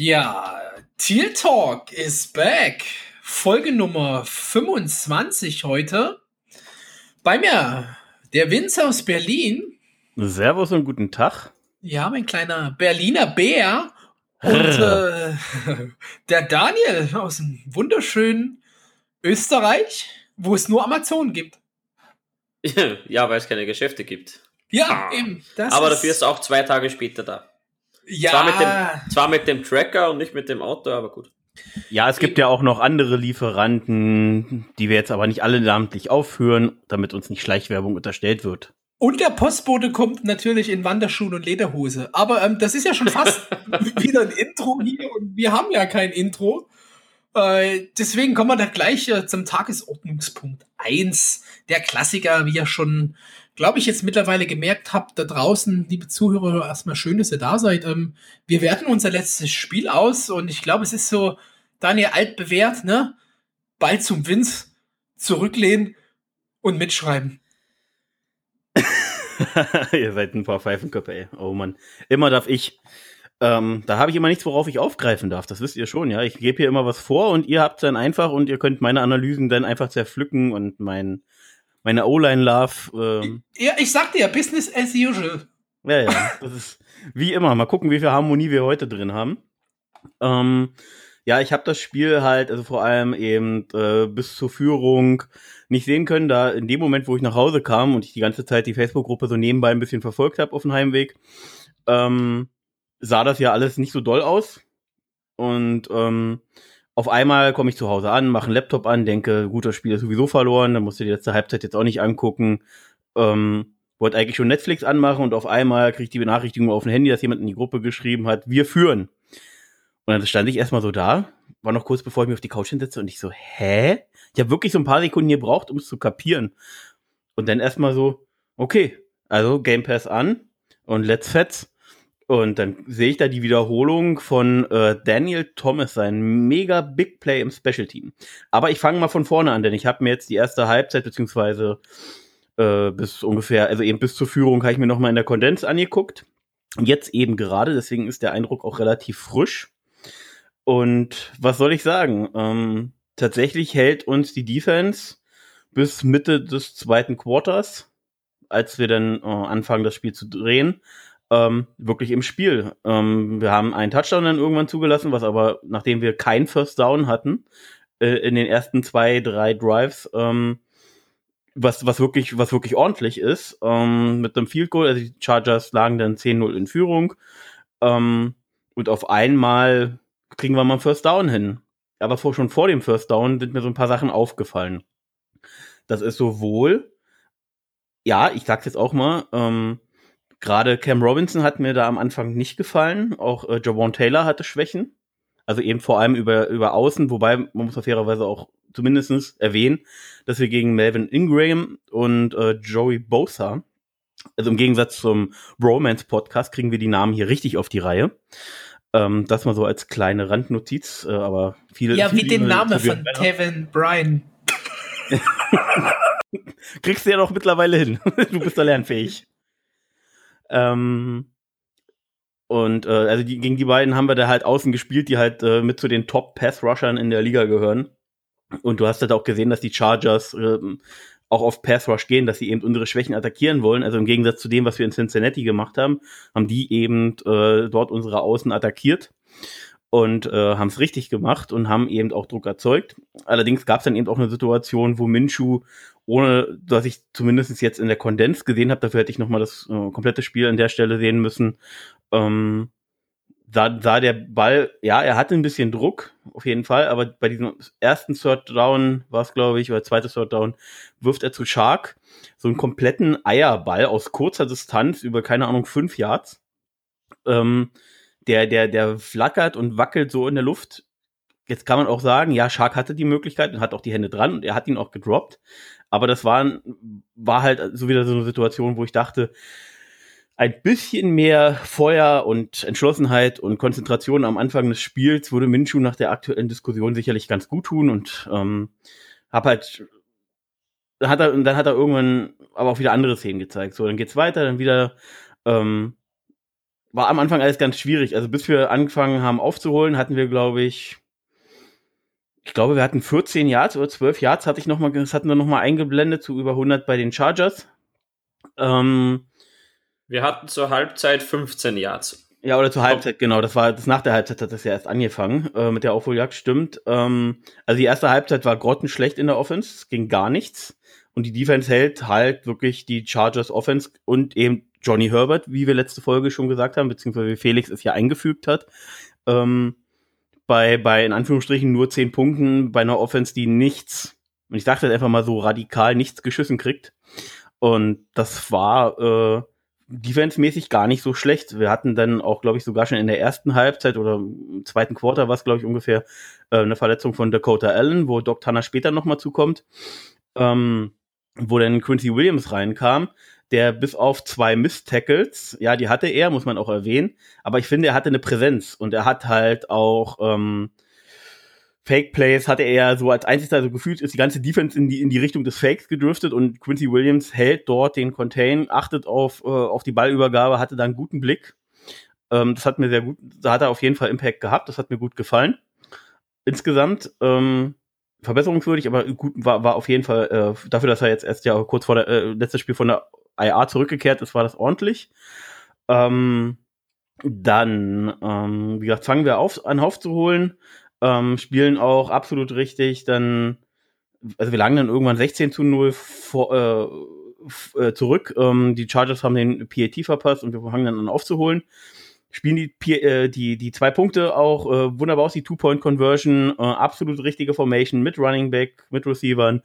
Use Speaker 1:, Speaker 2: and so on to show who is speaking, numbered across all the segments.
Speaker 1: Ja, Teal Talk is back. Folge Nummer 25 heute. Bei mir der Vince aus Berlin.
Speaker 2: Servus und guten Tag.
Speaker 1: Ja, mein kleiner Berliner Bär. Und äh, der Daniel aus dem wunderschönen Österreich, wo es nur Amazon gibt.
Speaker 3: Ja, weil es keine Geschäfte gibt.
Speaker 1: Ja, ah. eben.
Speaker 3: Aber dafür ist auch zwei Tage später da.
Speaker 1: Ja.
Speaker 3: Zwar mit, dem, zwar mit dem Tracker und nicht mit dem Auto, aber gut.
Speaker 2: Ja, es gibt ja auch noch andere Lieferanten, die wir jetzt aber nicht alle namentlich aufführen, damit uns nicht Schleichwerbung unterstellt wird.
Speaker 1: Und der Postbote kommt natürlich in Wanderschuhen und Lederhose. Aber ähm, das ist ja schon fast wieder ein Intro hier und wir haben ja kein Intro. Äh, deswegen kommen wir da gleich äh, zum Tagesordnungspunkt 1. Der Klassiker, wie ja schon glaube ich, jetzt mittlerweile gemerkt habt, da draußen, liebe Zuhörer, erstmal schön, dass ihr da seid. Ähm, wir werten unser letztes Spiel aus und ich glaube, es ist so, Daniel altbewährt, ne? Ball zum Vince, zurücklehnen und mitschreiben.
Speaker 2: ihr seid ein paar Pfeifenköpfe, ey. Oh Mann. Immer darf ich. Ähm, da habe ich immer nichts, worauf ich aufgreifen darf. Das wisst ihr schon, ja. Ich gebe hier immer was vor und ihr habt dann einfach und ihr könnt meine Analysen dann einfach zerpflücken und mein meine O-Line-Love. Ähm.
Speaker 1: Ja, ich sagte ja, Business as usual.
Speaker 2: Ja, ja, das ist wie immer. Mal gucken, wie viel Harmonie wir heute drin haben. Ähm, ja, ich habe das Spiel halt, also vor allem eben äh, bis zur Führung nicht sehen können, da in dem Moment, wo ich nach Hause kam und ich die ganze Zeit die Facebook-Gruppe so nebenbei ein bisschen verfolgt habe auf dem Heimweg, ähm, sah das ja alles nicht so doll aus. Und ähm, auf einmal komme ich zu Hause an, mache einen Laptop an, denke, gut, das Spiel ist sowieso verloren, dann musst du die letzte Halbzeit jetzt auch nicht angucken. Ähm, wollte eigentlich schon Netflix anmachen und auf einmal kriege ich die Benachrichtigung auf dem Handy, dass jemand in die Gruppe geschrieben hat, wir führen. Und dann stand ich erstmal so da, war noch kurz bevor ich mich auf die Couch hinsetze und ich so, hä? Ich habe wirklich so ein paar Sekunden gebraucht, um es zu kapieren. Und dann erstmal so, okay, also Game Pass an und let's fetz. Und dann sehe ich da die Wiederholung von äh, Daniel Thomas, sein mega Big Play im Special Team. Aber ich fange mal von vorne an, denn ich habe mir jetzt die erste Halbzeit beziehungsweise äh, bis ungefähr, also eben bis zur Führung, habe ich mir noch mal in der Kondens angeguckt. Jetzt eben gerade, deswegen ist der Eindruck auch relativ frisch. Und was soll ich sagen? Ähm, tatsächlich hält uns die Defense bis Mitte des zweiten Quarters, als wir dann äh, anfangen, das Spiel zu drehen, ähm, wirklich im Spiel. Ähm, wir haben einen Touchdown dann irgendwann zugelassen, was aber, nachdem wir kein First Down hatten, äh, in den ersten zwei, drei Drives, ähm, was, was wirklich, was wirklich ordentlich ist, ähm, mit einem Field Goal, also die Chargers lagen dann 10-0 in Führung, ähm, und auf einmal kriegen wir mal einen First Down hin. Aber vor, schon vor dem First Down sind mir so ein paar Sachen aufgefallen. Das ist sowohl, ja, ich sag's jetzt auch mal, ähm, Gerade Cam Robinson hat mir da am Anfang nicht gefallen. Auch äh, Javon Taylor hatte Schwächen. Also eben vor allem über, über Außen, wobei man muss auf fairerweise auch zumindestens erwähnen, dass wir gegen Melvin Ingram und äh, Joey Bosa, also im Gegensatz zum Romance Podcast, kriegen wir die Namen hier richtig auf die Reihe. Ähm, das mal so als kleine Randnotiz, äh, aber viele.
Speaker 1: Ja,
Speaker 2: viele
Speaker 1: wie den Namen von Kevin Bryan.
Speaker 2: Kriegst du ja doch mittlerweile hin. du bist da lernfähig. Ähm, und äh, also die, gegen die beiden haben wir da halt außen gespielt, die halt äh, mit zu den Top-Pass-Rushern in der Liga gehören. Und du hast halt auch gesehen, dass die Chargers äh, auch auf Pass-Rush gehen, dass sie eben unsere Schwächen attackieren wollen. Also im Gegensatz zu dem, was wir in Cincinnati gemacht haben, haben die eben äh, dort unsere Außen attackiert und äh, haben es richtig gemacht und haben eben auch Druck erzeugt. Allerdings gab es dann eben auch eine Situation, wo Minshu ohne dass ich zumindest jetzt in der Kondens gesehen habe, dafür hätte ich nochmal das äh, komplette Spiel an der Stelle sehen müssen, ähm, sah, sah der Ball, ja, er hatte ein bisschen Druck, auf jeden Fall, aber bei diesem ersten Third Down war es, glaube ich, oder zweites Third Down, wirft er zu Shark so einen kompletten Eierball aus kurzer Distanz über, keine Ahnung, fünf Yards. Ähm, der, der, der flackert und wackelt so in der Luft. Jetzt kann man auch sagen, ja, Shark hatte die Möglichkeit und hat auch die Hände dran und er hat ihn auch gedroppt. Aber das war, war halt so wieder so eine Situation, wo ich dachte, ein bisschen mehr Feuer und Entschlossenheit und Konzentration am Anfang des Spiels würde Minshu nach der aktuellen Diskussion sicherlich ganz gut tun und ähm, hab halt hat er dann hat er irgendwann aber auch wieder andere Szenen gezeigt. So, dann geht's weiter, dann wieder ähm, war am Anfang alles ganz schwierig. Also bis wir angefangen haben aufzuholen, hatten wir, glaube ich, ich glaube, wir hatten 14 Yards oder 12 Yards, hatte ich noch mal, das hatten wir nochmal eingeblendet zu über 100 bei den Chargers.
Speaker 3: Ähm, wir hatten zur Halbzeit 15 Yards.
Speaker 2: Ja, oder zur Halbzeit, genau. Das war das nach der Halbzeit hat das ja erst angefangen äh, mit der Aufholjagd, stimmt. Ähm, also die erste Halbzeit war grottenschlecht in der Offense, es ging gar nichts. Und die Defense hält halt wirklich die Chargers Offense und eben Johnny Herbert, wie wir letzte Folge schon gesagt haben, beziehungsweise wie Felix es ja eingefügt hat. Ähm, bei, bei in Anführungsstrichen nur zehn Punkten bei einer Offense, die nichts, und ich sage das einfach mal so radikal, nichts geschissen kriegt. Und das war äh, defense-mäßig gar nicht so schlecht. Wir hatten dann auch, glaube ich, sogar schon in der ersten Halbzeit oder im zweiten Quarter war es, glaube ich, ungefähr äh, eine Verletzung von Dakota Allen, wo Doc Tanner später nochmal zukommt, ähm, wo dann Quincy Williams reinkam, der bis auf zwei Miss-Tackles, ja, die hatte er, muss man auch erwähnen, aber ich finde, er hatte eine Präsenz und er hat halt auch ähm, Fake Plays hatte er so als einziger, also gefühlt ist die ganze Defense in die, in die Richtung des Fakes gedriftet und Quincy Williams hält dort den Contain, achtet auf, äh, auf die Ballübergabe, hatte da einen guten Blick. Ähm, das hat mir sehr gut, da hat er auf jeden Fall Impact gehabt, das hat mir gut gefallen. Insgesamt, ähm, verbesserungswürdig, aber gut, war, war auf jeden Fall, äh, dafür, dass er jetzt erst ja kurz vor der, äh, letztes Spiel von der IA zurückgekehrt ist, war das ordentlich. Ähm, dann, ähm, wie gesagt, fangen wir auf, an aufzuholen ähm, spielen auch absolut richtig. Dann, also wir lagen dann irgendwann 16 zu 0 vor, äh, äh, zurück. Ähm, die Chargers haben den PAT verpasst und wir fangen dann an aufzuholen. Spielen die, äh, die, die zwei Punkte auch äh, wunderbar aus, die Two-Point-Conversion, äh, absolut richtige Formation mit Running Back, mit Receivern.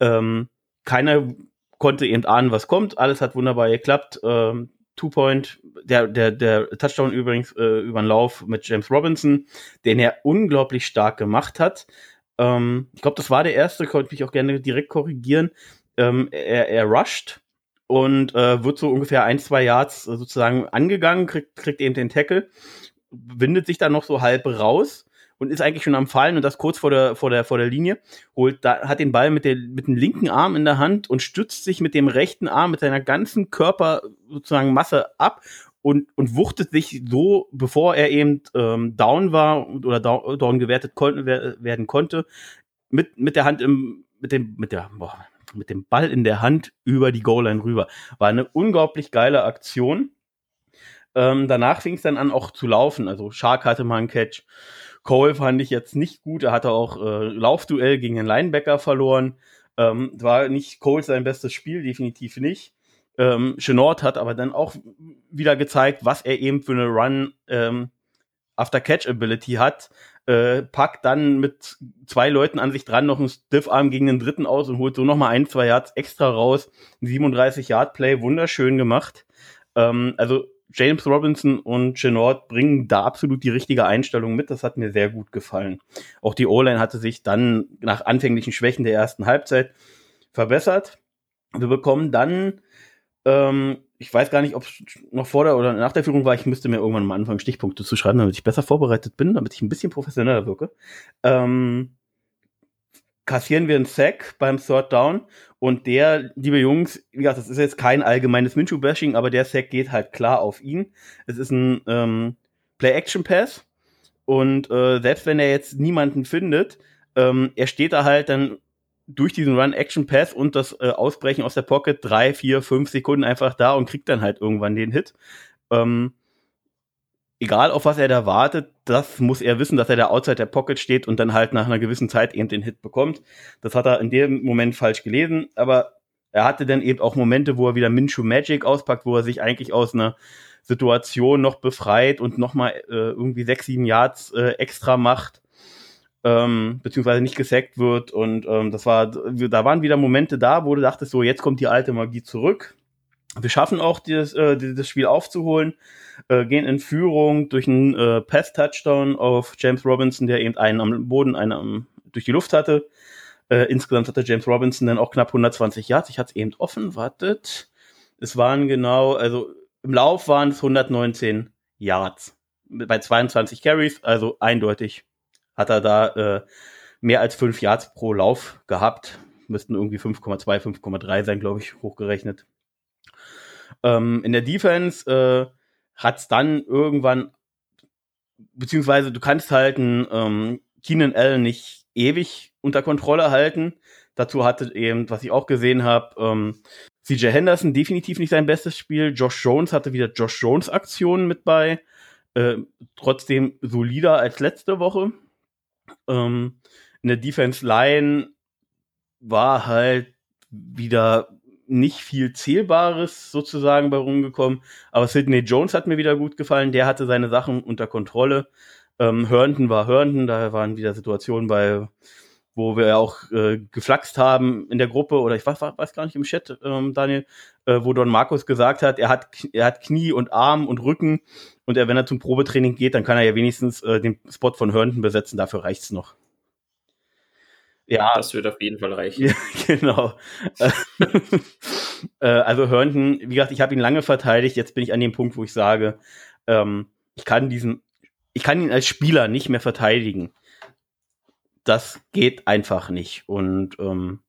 Speaker 2: Ähm, keiner konnte eben ahnen, was kommt. Alles hat wunderbar geklappt. Ähm, Two-Point, der, der, der Touchdown übrigens äh, über den Lauf mit James Robinson, den er unglaublich stark gemacht hat. Ähm, ich glaube, das war der erste, konnte mich auch gerne direkt korrigieren. Ähm, er, er rusht und äh, wird so ungefähr ein, zwei Yards sozusagen angegangen, kriegt, kriegt eben den Tackle, windet sich dann noch so halb raus und ist eigentlich schon am Fallen und das kurz vor der, vor der, vor der Linie, holt, da, hat den Ball mit, der, mit dem linken Arm in der Hand und stützt sich mit dem rechten Arm, mit seiner ganzen Körper sozusagen Masse ab und, und wuchtet sich so, bevor er eben ähm, down war oder down, down gewertet kon werden konnte, mit, mit der Hand im, mit dem, mit der, boah, mit dem Ball in der Hand über die Goal-Line rüber. War eine unglaublich geile Aktion. Ähm, danach fing es dann an, auch zu laufen. Also Shark hatte mal einen Catch. Cole fand ich jetzt nicht gut. Er hatte auch äh, Laufduell gegen den Linebacker verloren. Ähm, war nicht Cole sein bestes Spiel, definitiv nicht. Ähm, Chenort hat aber dann auch wieder gezeigt, was er eben für eine Run ähm, After Catch Ability hat. Äh, packt dann mit zwei Leuten an sich dran noch einen Stiff-Arm gegen den dritten aus und holt so nochmal ein, zwei Yards extra raus. Ein 37-Yard-Play, wunderschön gemacht. Ähm, also James Robinson und Chenord bringen da absolut die richtige Einstellung mit. Das hat mir sehr gut gefallen. Auch die O-Line hatte sich dann nach anfänglichen Schwächen der ersten Halbzeit verbessert. Wir bekommen dann, ähm, ich weiß gar nicht, ob es noch vor der oder nach der Führung war, ich müsste mir irgendwann mal anfangen, Stichpunkte zu schreiben, damit ich besser vorbereitet bin, damit ich ein bisschen professioneller wirke. Ähm, kassieren wir einen Sack beim Third Down und der, liebe Jungs, wie gesagt, das ist jetzt kein allgemeines Minshew-Bashing, aber der Sack geht halt klar auf ihn. Es ist ein ähm, Play-Action-Pass und äh, selbst wenn er jetzt niemanden findet, ähm, er steht da halt dann durch diesen Run-Action-Pass und das äh, Ausbrechen aus der Pocket drei, vier, fünf Sekunden einfach da und kriegt dann halt irgendwann den Hit. Ähm, egal auf was er da wartet, das muss er wissen, dass er da outside der Pocket steht und dann halt nach einer gewissen Zeit eben den Hit bekommt. Das hat er in dem Moment falsch gelesen, aber er hatte dann eben auch Momente, wo er wieder Minshew Magic auspackt, wo er sich eigentlich aus einer Situation noch befreit und nochmal äh, irgendwie sechs, sieben Yards äh, extra macht, ähm, beziehungsweise nicht gesackt wird. Und ähm, das war, da waren wieder Momente da, wo du dachtest, so, jetzt kommt die alte Magie zurück. Wir schaffen auch, dieses, äh, dieses Spiel aufzuholen äh, gehen in Führung durch einen äh, Pass-Touchdown auf James Robinson, der eben einen am Boden, einen am, durch die Luft hatte. Äh, insgesamt hatte James Robinson dann auch knapp 120 Yards. Ich hatte es eben offen, wartet. Es waren genau, also im Lauf waren es 119 Yards bei 22 Carries, also eindeutig hat er da äh, mehr als 5 Yards pro Lauf gehabt. Müssten irgendwie 5,2, 5,3 sein, glaube ich, hochgerechnet. Ähm, in der Defense äh, hat's dann irgendwann, beziehungsweise du kannst halt einen ähm, Keenan Allen nicht ewig unter Kontrolle halten. Dazu hatte eben, was ich auch gesehen habe, ähm, CJ Henderson definitiv nicht sein bestes Spiel. Josh Jones hatte wieder Josh Jones Aktionen mit bei. Äh, trotzdem solider als letzte Woche. Ähm, in der Defense Line war halt wieder nicht viel Zählbares sozusagen bei rumgekommen. Aber Sidney Jones hat mir wieder gut gefallen. Der hatte seine Sachen unter Kontrolle. Ähm, Herndon war Herndon. Da waren wieder Situationen bei, wo wir auch äh, geflaxt haben in der Gruppe oder ich weiß, weiß gar nicht im Chat, ähm, Daniel, äh, wo Don Markus gesagt hat, er hat, er hat Knie und Arm und Rücken und er, wenn er zum Probetraining geht, dann kann er ja wenigstens äh, den Spot von Herndon besetzen. Dafür reicht's noch.
Speaker 3: Ja. Das wird auf jeden Fall reichen. Ja,
Speaker 2: genau. Äh, also Hörnten, wie gesagt, ich habe ihn lange verteidigt. Jetzt bin ich an dem Punkt, wo ich sage, ähm, ich kann diesen, ich kann ihn als Spieler nicht mehr verteidigen. Das geht einfach nicht. Und ähm,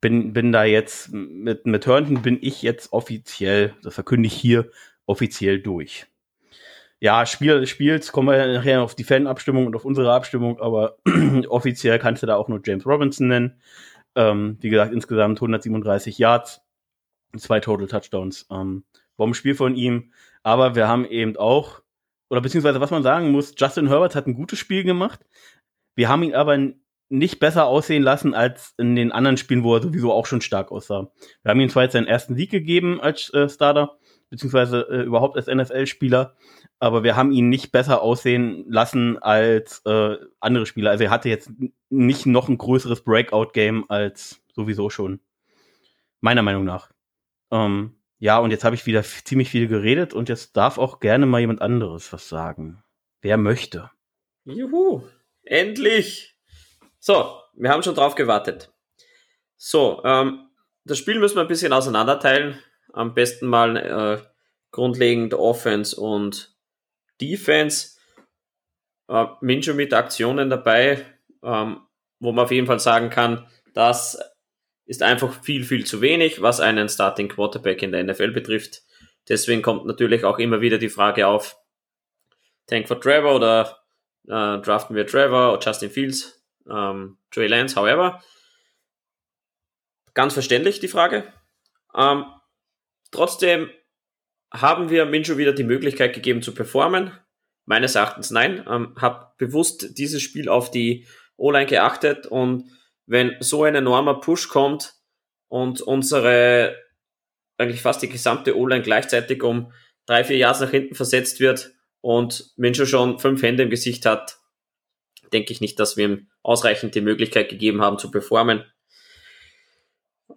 Speaker 2: bin, bin da jetzt mit, mit Hörnten bin ich jetzt offiziell, das verkünde ich hier, offiziell durch ja, Spiel des kommen wir nachher auf die Fanabstimmung und auf unsere Abstimmung, aber offiziell kannst du da auch nur James Robinson nennen. Ähm, wie gesagt, insgesamt 137 Yards, zwei Total Touchdowns. Ähm, Bombenspiel von ihm. Aber wir haben eben auch, oder beziehungsweise was man sagen muss, Justin Herbert hat ein gutes Spiel gemacht. Wir haben ihn aber nicht besser aussehen lassen als in den anderen Spielen, wo er sowieso auch schon stark aussah. Wir haben ihm zwar jetzt seinen ersten Sieg gegeben als äh, Starter, beziehungsweise äh, überhaupt als NFL-Spieler, aber wir haben ihn nicht besser aussehen lassen als äh, andere Spieler. Also er hatte jetzt nicht noch ein größeres Breakout-Game als sowieso schon. Meiner Meinung nach. Ähm, ja, und jetzt habe ich wieder ziemlich viel geredet und jetzt darf auch gerne mal jemand anderes was sagen. Wer möchte.
Speaker 3: Juhu, endlich. So, wir haben schon drauf gewartet. So, ähm, das Spiel müssen wir ein bisschen auseinanderteilen. Am besten mal äh, grundlegend Offense und Defense. Äh, Minshew mit Aktionen dabei, ähm, wo man auf jeden Fall sagen kann, das ist einfach viel, viel zu wenig, was einen Starting Quarterback in der NFL betrifft. Deswegen kommt natürlich auch immer wieder die Frage auf, Tank for Trevor oder äh, draften wir Trevor oder Justin Fields, ähm, Trey Lance, however. Ganz verständlich die Frage. Ähm, trotzdem haben wir Minshew wieder die Möglichkeit gegeben zu performen? Meines Erachtens nein. Ähm, habe bewusst dieses Spiel auf die O-Line geachtet und wenn so ein enormer Push kommt und unsere eigentlich fast die gesamte O-Line gleichzeitig um drei, vier Jahre nach hinten versetzt wird und Minshew schon fünf Hände im Gesicht hat, denke ich nicht, dass wir ihm ausreichend die Möglichkeit gegeben haben zu performen.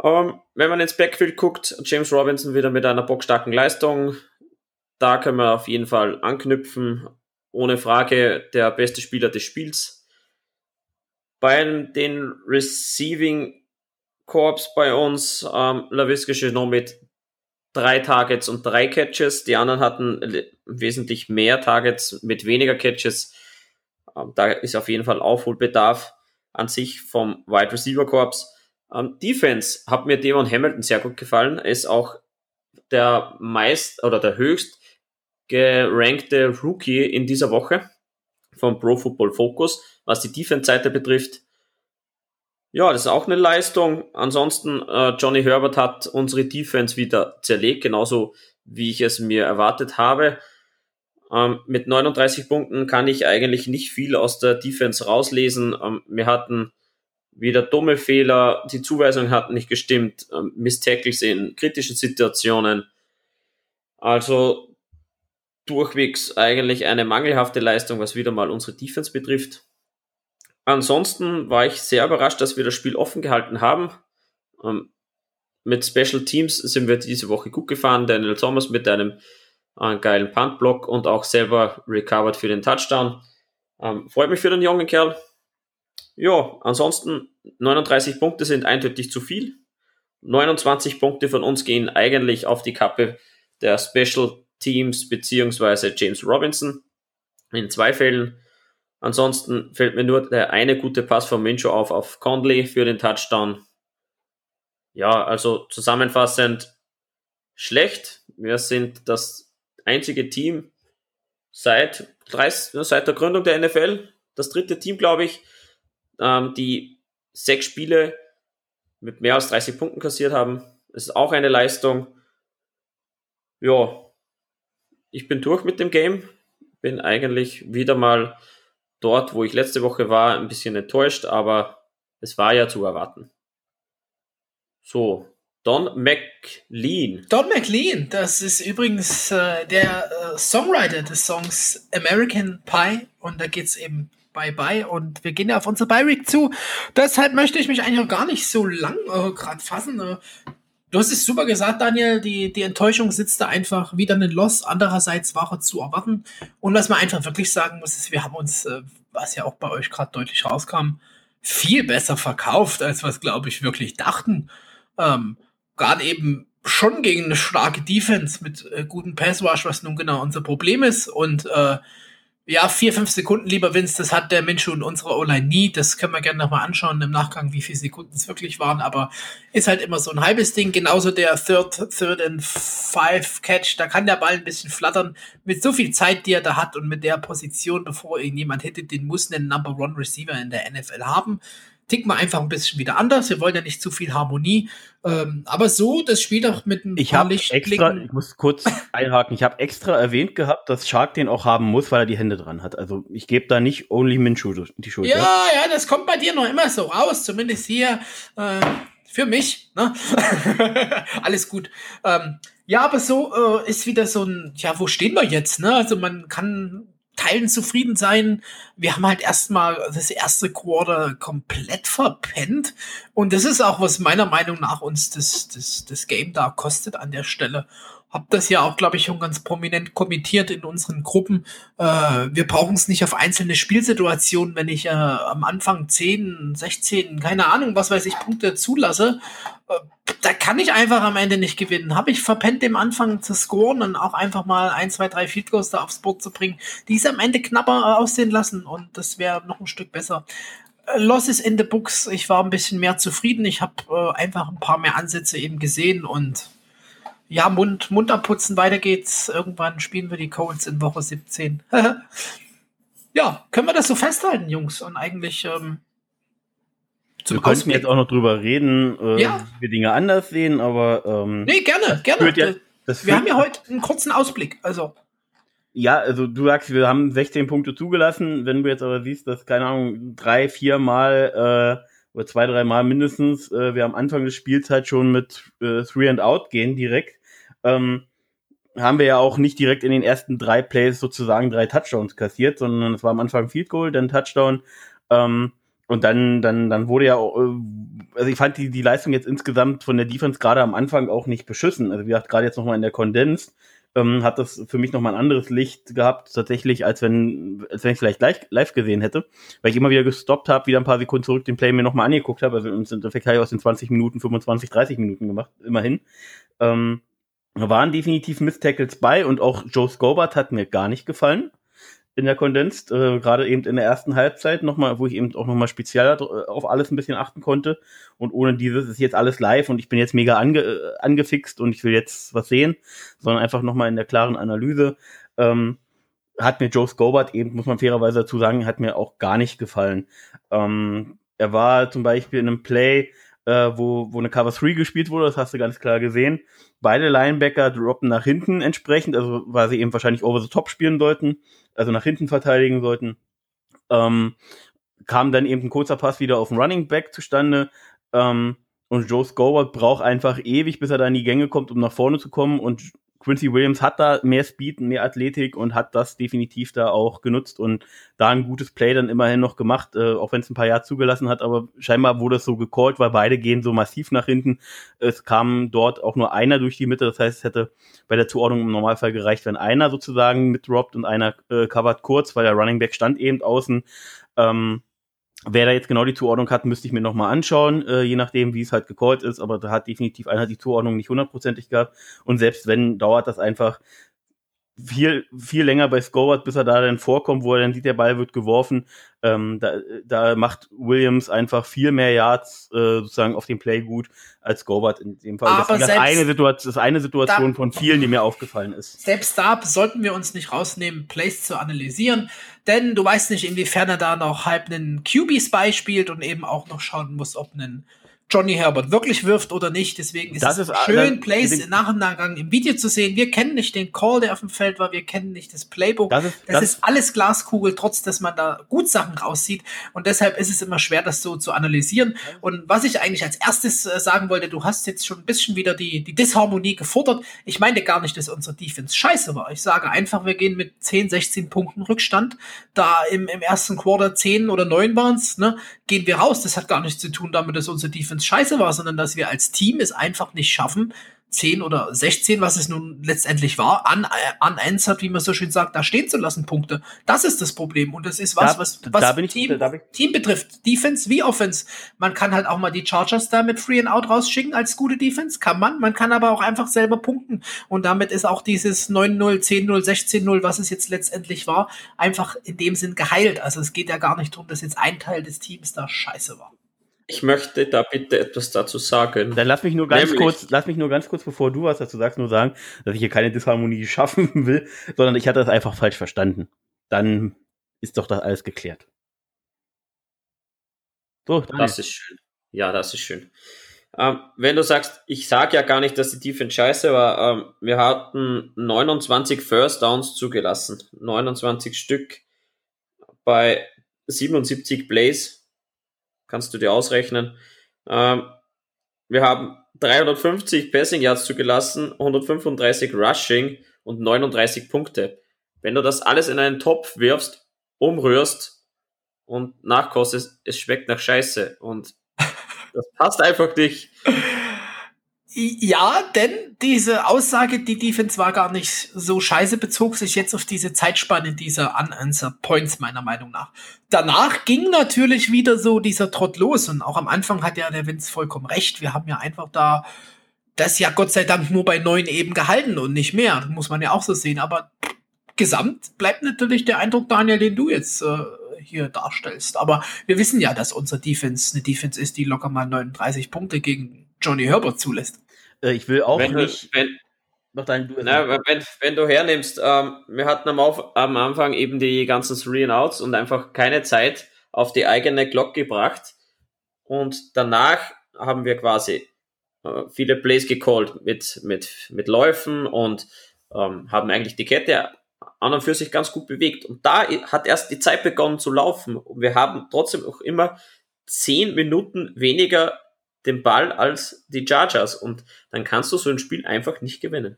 Speaker 3: Ähm, wenn man ins Backfield guckt, James Robinson wieder mit einer bockstarken Leistung. Da können wir auf jeden Fall anknüpfen. Ohne Frage der beste Spieler des Spiels. Bei den Receiving Corps bei uns, ähm, LaVisca Chenot mit drei Targets und drei Catches. Die anderen hatten wesentlich mehr Targets mit weniger Catches. Ähm, da ist auf jeden Fall Aufholbedarf an sich vom Wide Receiver Corps. Ähm, Defense hat mir Devon Hamilton sehr gut gefallen. Er ist auch der meist oder der höchst gerankte Rookie in dieser Woche vom Pro Football Focus, was die Defense-Seite betrifft. Ja, das ist auch eine Leistung. Ansonsten, äh, Johnny Herbert hat unsere Defense wieder zerlegt, genauso wie ich es mir erwartet habe. Ähm, mit 39 Punkten kann ich eigentlich nicht viel aus der Defense rauslesen. Ähm, wir hatten wieder dumme Fehler, die Zuweisung hat nicht gestimmt, ähm, Miss Tackles in kritischen Situationen. Also durchwegs eigentlich eine mangelhafte Leistung, was wieder mal unsere Defense betrifft. Ansonsten war ich sehr überrascht, dass wir das Spiel offen gehalten haben. Ähm, mit Special Teams sind wir diese Woche gut gefahren. Daniel Thomas mit einem äh, geilen Punt-Block und auch selber recovered für den Touchdown. Ähm, freut mich für den jungen Kerl. Ja, ansonsten 39 Punkte sind eindeutig zu viel. 29 Punkte von uns gehen eigentlich auf die Kappe der Special Teams beziehungsweise James Robinson in zwei Fällen. Ansonsten fällt mir nur der eine gute Pass von Minshew auf auf Conley für den Touchdown. Ja, also zusammenfassend schlecht. Wir sind das einzige Team seit, 30, seit der Gründung der NFL, das dritte Team, glaube ich, ähm, die sechs Spiele mit mehr als 30 Punkten kassiert haben. Das ist auch eine Leistung. Ja, ich bin durch mit dem Game. Bin eigentlich wieder mal dort, wo ich letzte Woche war, ein bisschen enttäuscht, aber es war ja zu erwarten. So, Don McLean.
Speaker 1: Don McLean, das ist übrigens äh, der äh, Songwriter des Songs American Pie und da geht es eben Bye Bye und wir gehen ja auf unser Bye-Week zu. Deshalb möchte ich mich eigentlich auch gar nicht so lang äh, gerade fassen. Äh, du hast es super gesagt, Daniel, die, die Enttäuschung sitzt da einfach wieder ein Loss. Andererseits war er zu erwarten. Und was man einfach wirklich sagen muss, ist, wir haben uns, äh, was ja auch bei euch gerade deutlich rauskam, viel besser verkauft, als wir es, glaube ich, wirklich dachten. Ähm, gerade eben schon gegen eine starke Defense mit äh, guten Passwash, was nun genau unser Problem ist. Und äh, ja, vier, fünf Sekunden lieber Vince, das hat der Mensch und unsere O-Line nie. Das können wir gerne nochmal anschauen im Nachgang, wie viele Sekunden es wirklich waren. Aber ist halt immer so ein halbes Ding. Genauso der Third, Third and Five Catch. Da kann der Ball ein bisschen flattern. Mit so viel Zeit, die er da hat und mit der Position, bevor ihn jemand hätte, den muss ein Number One Receiver in der NFL haben ticken wir einfach ein bisschen wieder anders. Wir wollen ja nicht zu viel Harmonie. Ähm, aber so, das Spiel auch mit
Speaker 2: ein ich paar extra, Ich muss kurz einhaken. Ich habe extra erwähnt gehabt, dass Shark den auch haben muss, weil er die Hände dran hat. Also ich gebe da nicht Only Minshew die Schuld.
Speaker 1: Ja, ja, ja, das kommt bei dir noch immer so raus. Zumindest hier äh, für mich. Ne? Alles gut. Ähm, ja, aber so äh, ist wieder so ein, ja, wo stehen wir jetzt? Ne? Also man kann Teilen zufrieden sein. Wir haben halt erstmal das erste Quarter komplett verpennt. Und das ist auch, was meiner Meinung nach uns das, das, das Game da kostet an der Stelle. Hab das ja auch, glaube ich, schon ganz prominent kommentiert in unseren Gruppen. Äh, wir brauchen es nicht auf einzelne Spielsituationen, wenn ich äh, am Anfang 10, 16, keine Ahnung, was weiß ich, Punkte zulasse. Äh, da kann ich einfach am Ende nicht gewinnen. Habe ich verpennt, dem Anfang zu scoren und auch einfach mal ein, zwei, drei Field Goals da aufs Board zu bringen, die es am Ende knapper äh, aussehen lassen und das wäre noch ein Stück besser. Äh, Losses in the Books. Ich war ein bisschen mehr zufrieden. Ich habe äh, einfach ein paar mehr Ansätze eben gesehen und ja, Mund, Mund abputzen, weiter geht's. Irgendwann spielen wir die Colts in Woche 17. ja, können wir das so festhalten, Jungs? Und eigentlich ähm,
Speaker 2: zum wir könnten jetzt auch noch drüber reden, äh, ja. wie wir Dinge anders sehen, aber ähm,
Speaker 1: nee, gerne, gerne. Ja, wir haben ja heute einen kurzen Ausblick, also.
Speaker 2: Ja, also du sagst, wir haben 16 Punkte zugelassen. Wenn du jetzt aber siehst, dass, keine Ahnung, drei, vier Mal äh, oder zwei, drei Mal mindestens äh, wir am Anfang des Spiels halt schon mit äh, Three and Out gehen direkt, ähm, haben wir ja auch nicht direkt in den ersten drei Plays sozusagen drei Touchdowns kassiert, sondern es war am Anfang Field Goal, dann Touchdown. Ähm, und dann, dann, dann wurde ja, auch, äh, also ich fand die, die Leistung jetzt insgesamt von der Defense gerade am Anfang auch nicht beschissen. Also wie gesagt, gerade jetzt nochmal in der Condensed ähm, hat das für mich nochmal ein anderes Licht gehabt, tatsächlich, als wenn, als wenn ich vielleicht live, live gesehen hätte. Weil ich immer wieder gestoppt habe, wieder ein paar Sekunden zurück den Play mir nochmal angeguckt habe. Also im Endeffekt habe ich aus den 20 Minuten 25, 30 Minuten gemacht, immerhin. Ähm, waren definitiv Miss-Tackles bei und auch Joe Scobart hat mir gar nicht gefallen in der Condensed, äh, gerade eben in der ersten Halbzeit nochmal, wo ich eben auch nochmal speziell auf alles ein bisschen achten konnte. Und ohne dieses ist jetzt alles live und ich bin jetzt mega ange, äh, angefixt und ich will jetzt was sehen, sondern einfach nochmal in der klaren Analyse. Ähm, hat mir Joe Scobart eben, muss man fairerweise dazu sagen, hat mir auch gar nicht gefallen. Ähm, er war zum Beispiel in einem Play, äh, wo, wo eine Cover 3 gespielt wurde, das hast du ganz klar gesehen. Beide Linebacker droppen nach hinten entsprechend, also weil sie eben wahrscheinlich over the top spielen sollten, also nach hinten verteidigen sollten. Ähm, kam dann eben ein kurzer Pass wieder auf den Running Back zustande. Ähm, und Joe Scoward braucht einfach ewig, bis er da in die Gänge kommt, um nach vorne zu kommen. Und Quincy Williams hat da mehr Speed, mehr Athletik und hat das definitiv da auch genutzt und da ein gutes Play dann immerhin noch gemacht, äh, auch wenn es ein paar Jahre zugelassen hat, aber scheinbar wurde es so gecallt, weil beide gehen so massiv nach hinten. Es kam dort auch nur einer durch die Mitte, das heißt, es hätte bei der Zuordnung im Normalfall gereicht, wenn einer sozusagen mitdroppt und einer äh, covert kurz, weil der Running Back stand eben außen. Ähm, Wer da jetzt genau die Zuordnung hat, müsste ich mir nochmal anschauen, äh, je nachdem, wie es halt gecallt ist. Aber da hat definitiv einer die Zuordnung nicht hundertprozentig gehabt. Und selbst wenn, dauert das einfach viel, viel länger bei Scoward, bis er da dann vorkommt, wo er dann sieht, der Ball wird geworfen. Ähm, da, da macht Williams einfach viel mehr Yards äh, sozusagen auf dem Play gut als Scoward in dem Fall.
Speaker 1: Aber
Speaker 2: das, ist eine Situation, das eine Situation da, von vielen, die mir aufgefallen ist.
Speaker 1: Selbst da sollten wir uns nicht rausnehmen, Plays zu analysieren, denn du weißt nicht, inwiefern er da noch halb einen QB-Spy spielt und eben auch noch schauen muss, ob einen Johnny Herbert wirklich wirft oder nicht. Deswegen ist das es ist, schön, Plays im Nachhinein im Video zu sehen. Wir kennen nicht den Call, der auf dem Feld war. Wir kennen nicht das Playbook. Das ist, das, das ist alles Glaskugel, trotz dass man da gut Sachen raussieht. Und deshalb ist es immer schwer, das so zu analysieren. Und was ich eigentlich als erstes äh, sagen wollte, du hast jetzt schon ein bisschen wieder die, die Disharmonie gefordert. Ich meine gar nicht, dass unsere Defense scheiße war. Ich sage einfach, wir gehen mit 10, 16 Punkten Rückstand. Da im, im ersten Quarter 10 oder 9 waren es, ne, gehen wir raus. Das hat gar nichts zu tun damit, dass unsere Defense Defense scheiße war, sondern dass wir als Team es einfach nicht schaffen, 10 oder 16, was es nun letztendlich war, an, unanswered, wie man so schön sagt, da stehen zu lassen, Punkte. Das ist das Problem. Und das ist was, da, was, was
Speaker 2: da ich,
Speaker 1: Team,
Speaker 2: da
Speaker 1: Team betrifft. Defense wie Offense. Man kann halt auch mal die Chargers da mit Free and Out rausschicken als gute Defense. Kann man. Man kann aber auch einfach selber punkten. Und damit ist auch dieses 9-0, 10-0, 16-0, was es jetzt letztendlich war, einfach in dem Sinn geheilt. Also es geht ja gar nicht darum, dass jetzt ein Teil des Teams da scheiße war.
Speaker 3: Ich möchte da bitte etwas dazu sagen.
Speaker 2: Dann lass mich nur ganz Nämlich, kurz, lass mich nur ganz kurz, bevor du was dazu sagst, nur sagen, dass ich hier keine Disharmonie schaffen will, sondern ich hatte das einfach falsch verstanden. Dann ist doch das alles geklärt.
Speaker 3: So, das ist schön. Ja, das ist schön. Ähm, wenn du sagst, ich sage ja gar nicht, dass die Defense scheiße war, ähm, wir hatten 29 First Downs zugelassen. 29 Stück bei 77 Plays kannst du dir ausrechnen. Ähm, wir haben 350 Passing Yards zugelassen, 135 Rushing und 39 Punkte. Wenn du das alles in einen Topf wirfst, umrührst und nachkostest, es schmeckt nach Scheiße und das passt einfach nicht.
Speaker 1: Ja, denn diese Aussage, die Defense war gar nicht so scheiße, bezog sich jetzt auf diese Zeitspanne dieser Unanswered Points, meiner Meinung nach. Danach ging natürlich wieder so dieser Trott los und auch am Anfang hat ja der Vince vollkommen recht. Wir haben ja einfach da das ja Gott sei Dank nur bei neun eben gehalten und nicht mehr. Das muss man ja auch so sehen. Aber gesamt bleibt natürlich der Eindruck, Daniel, den du jetzt äh, hier darstellst. Aber wir wissen ja, dass unser Defense eine Defense ist, die locker mal 39 Punkte gegen Johnny Herbert zulässt.
Speaker 2: Äh, ich will auch
Speaker 3: wenn
Speaker 2: nicht.
Speaker 3: Du, wenn, noch dein, du na, wenn, wenn du hernimmst, ähm, wir hatten am, Auf, am Anfang eben die ganzen Three and Outs und einfach keine Zeit auf die eigene Glock gebracht. Und danach haben wir quasi äh, viele Plays gecallt mit, mit, mit Läufen und ähm, haben eigentlich die Kette an und für sich ganz gut bewegt. Und da hat erst die Zeit begonnen zu laufen. Und wir haben trotzdem auch immer zehn Minuten weniger den Ball als die Chargers und dann kannst du so ein Spiel einfach nicht gewinnen.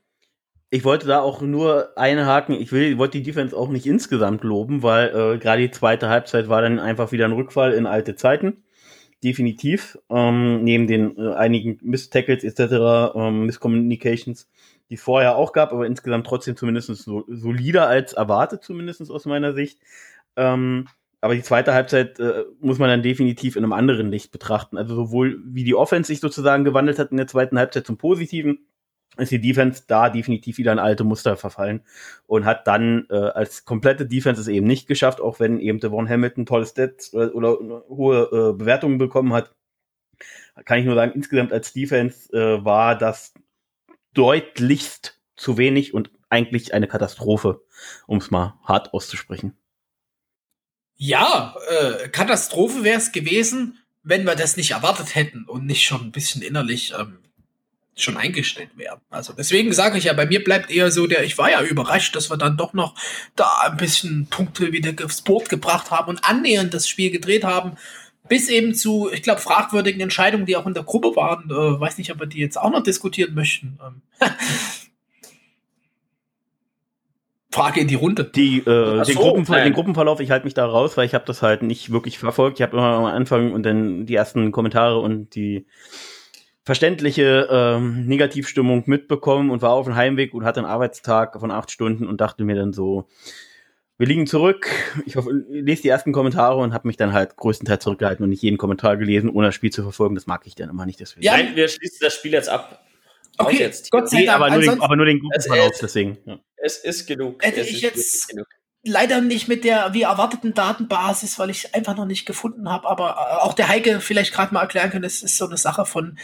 Speaker 2: Ich wollte da auch nur einhaken, ich will, ich wollte die Defense auch nicht insgesamt loben, weil äh, gerade die zweite Halbzeit war dann einfach wieder ein Rückfall in alte Zeiten. Definitiv. Ähm, neben den äh, einigen Miss-Tackles etc., ähm, Misscommunications, die vorher auch gab, aber insgesamt trotzdem zumindest so, solider als erwartet, zumindest aus meiner Sicht. Ähm, aber die zweite Halbzeit äh, muss man dann definitiv in einem anderen Licht betrachten. Also sowohl wie die Offense sich sozusagen gewandelt hat in der zweiten Halbzeit zum Positiven, ist die Defense da definitiv wieder ein alte Muster verfallen und hat dann äh, als komplette Defense es eben nicht geschafft, auch wenn eben Devon Hamilton tolle Stats oder, oder hohe äh, Bewertungen bekommen hat. Kann ich nur sagen, insgesamt als Defense äh, war das deutlichst zu wenig und eigentlich eine Katastrophe, um es mal hart auszusprechen.
Speaker 1: Ja, äh, Katastrophe wäre es gewesen, wenn wir das nicht erwartet hätten und nicht schon ein bisschen innerlich ähm, schon eingestellt wären. Also deswegen sage ich ja, bei mir bleibt eher so der, ich war ja überrascht, dass wir dann doch noch da ein bisschen Punkte wieder aufs Board gebracht haben und annähernd das Spiel gedreht haben, bis eben zu, ich glaube, fragwürdigen Entscheidungen, die auch in der Gruppe waren. Äh, weiß nicht, ob wir die jetzt auch noch diskutieren möchten. Ähm Frage in die Runde.
Speaker 2: Die, äh, den, Gruppenver den, Gruppenverlauf, ich halte mich da raus, weil ich habe das halt nicht wirklich verfolgt. Ich habe immer am Anfang und dann die ersten Kommentare und die verständliche ähm, Negativstimmung mitbekommen und war auf dem Heimweg und hatte einen Arbeitstag von acht Stunden und dachte mir dann so, wir liegen zurück. Ich hoffe, lese die ersten Kommentare und habe mich dann halt größtenteils zurückgehalten und nicht jeden Kommentar gelesen, ohne das Spiel zu verfolgen. Das mag ich dann immer nicht.
Speaker 3: Deswegen. Ja, Nein, wir schließen das Spiel jetzt ab.
Speaker 1: Okay,
Speaker 3: jetzt.
Speaker 1: Gott sei
Speaker 2: Nee,
Speaker 1: Dank.
Speaker 2: aber nur, den, aber nur den Gruppenverlauf,
Speaker 3: Es-
Speaker 2: deswegen. Ja.
Speaker 3: Es ist genug.
Speaker 1: Hätte
Speaker 3: es
Speaker 1: ich
Speaker 3: ist
Speaker 1: jetzt-
Speaker 3: genug.
Speaker 1: leider nicht mit der wie erwarteten Datenbasis, weil ich einfach noch nicht gefunden habe. Aber äh, auch der Heike vielleicht gerade mal erklären kann, es ist so eine Sache von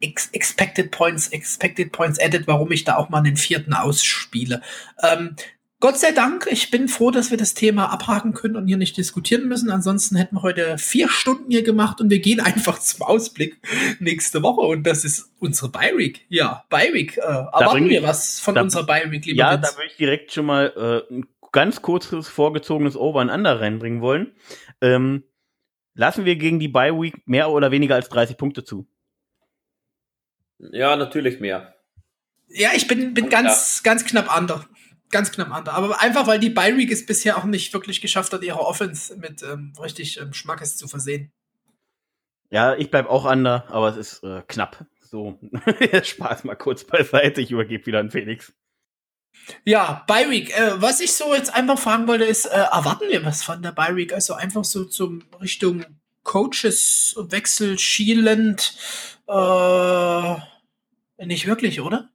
Speaker 1: Ex Expected Points, Expected Points Added, warum ich da auch mal den vierten ausspiele. Ähm, Gott sei Dank, ich bin froh, dass wir das Thema abhaken können und hier nicht diskutieren müssen. Ansonsten hätten wir heute vier Stunden hier gemacht und wir gehen einfach zum Ausblick nächste Woche. Und das ist unsere Bi-Week. Ja, Bi-Week. Äh, erwarten wir
Speaker 2: ich-
Speaker 1: was von
Speaker 2: da-
Speaker 1: unserer Bi-Week, lieber
Speaker 2: Ja,
Speaker 1: Vince?
Speaker 2: da würde ich direkt schon mal äh, ein ganz kurzes vorgezogenes Over and Under reinbringen wollen. Ähm, lassen wir gegen die Bye Week mehr oder weniger als 30 Punkte zu.
Speaker 3: Ja, natürlich mehr.
Speaker 1: Ja, ich bin, bin ganz, ganz knapp under. Ganz knapp under. Aber einfach, weil die Bi-Week es bisher auch nicht wirklich geschafft hat, ihre Offense mit ähm, richtig ähm, Schmackes zu versehen.
Speaker 2: Ja, ich bleib auch under, aber es ist äh, knapp. So, Spaß mal kurz beiseite. Ich übergebe wieder an Felix.
Speaker 1: Ja, Bi-Week. Äh, was ich so jetzt einfach fragen wollte, ist, äh, erwarten wir was von der Bi-Week? Also einfach so zum Richtung Coaches-Wechsel schielend. Äh, nicht wirklich, oder?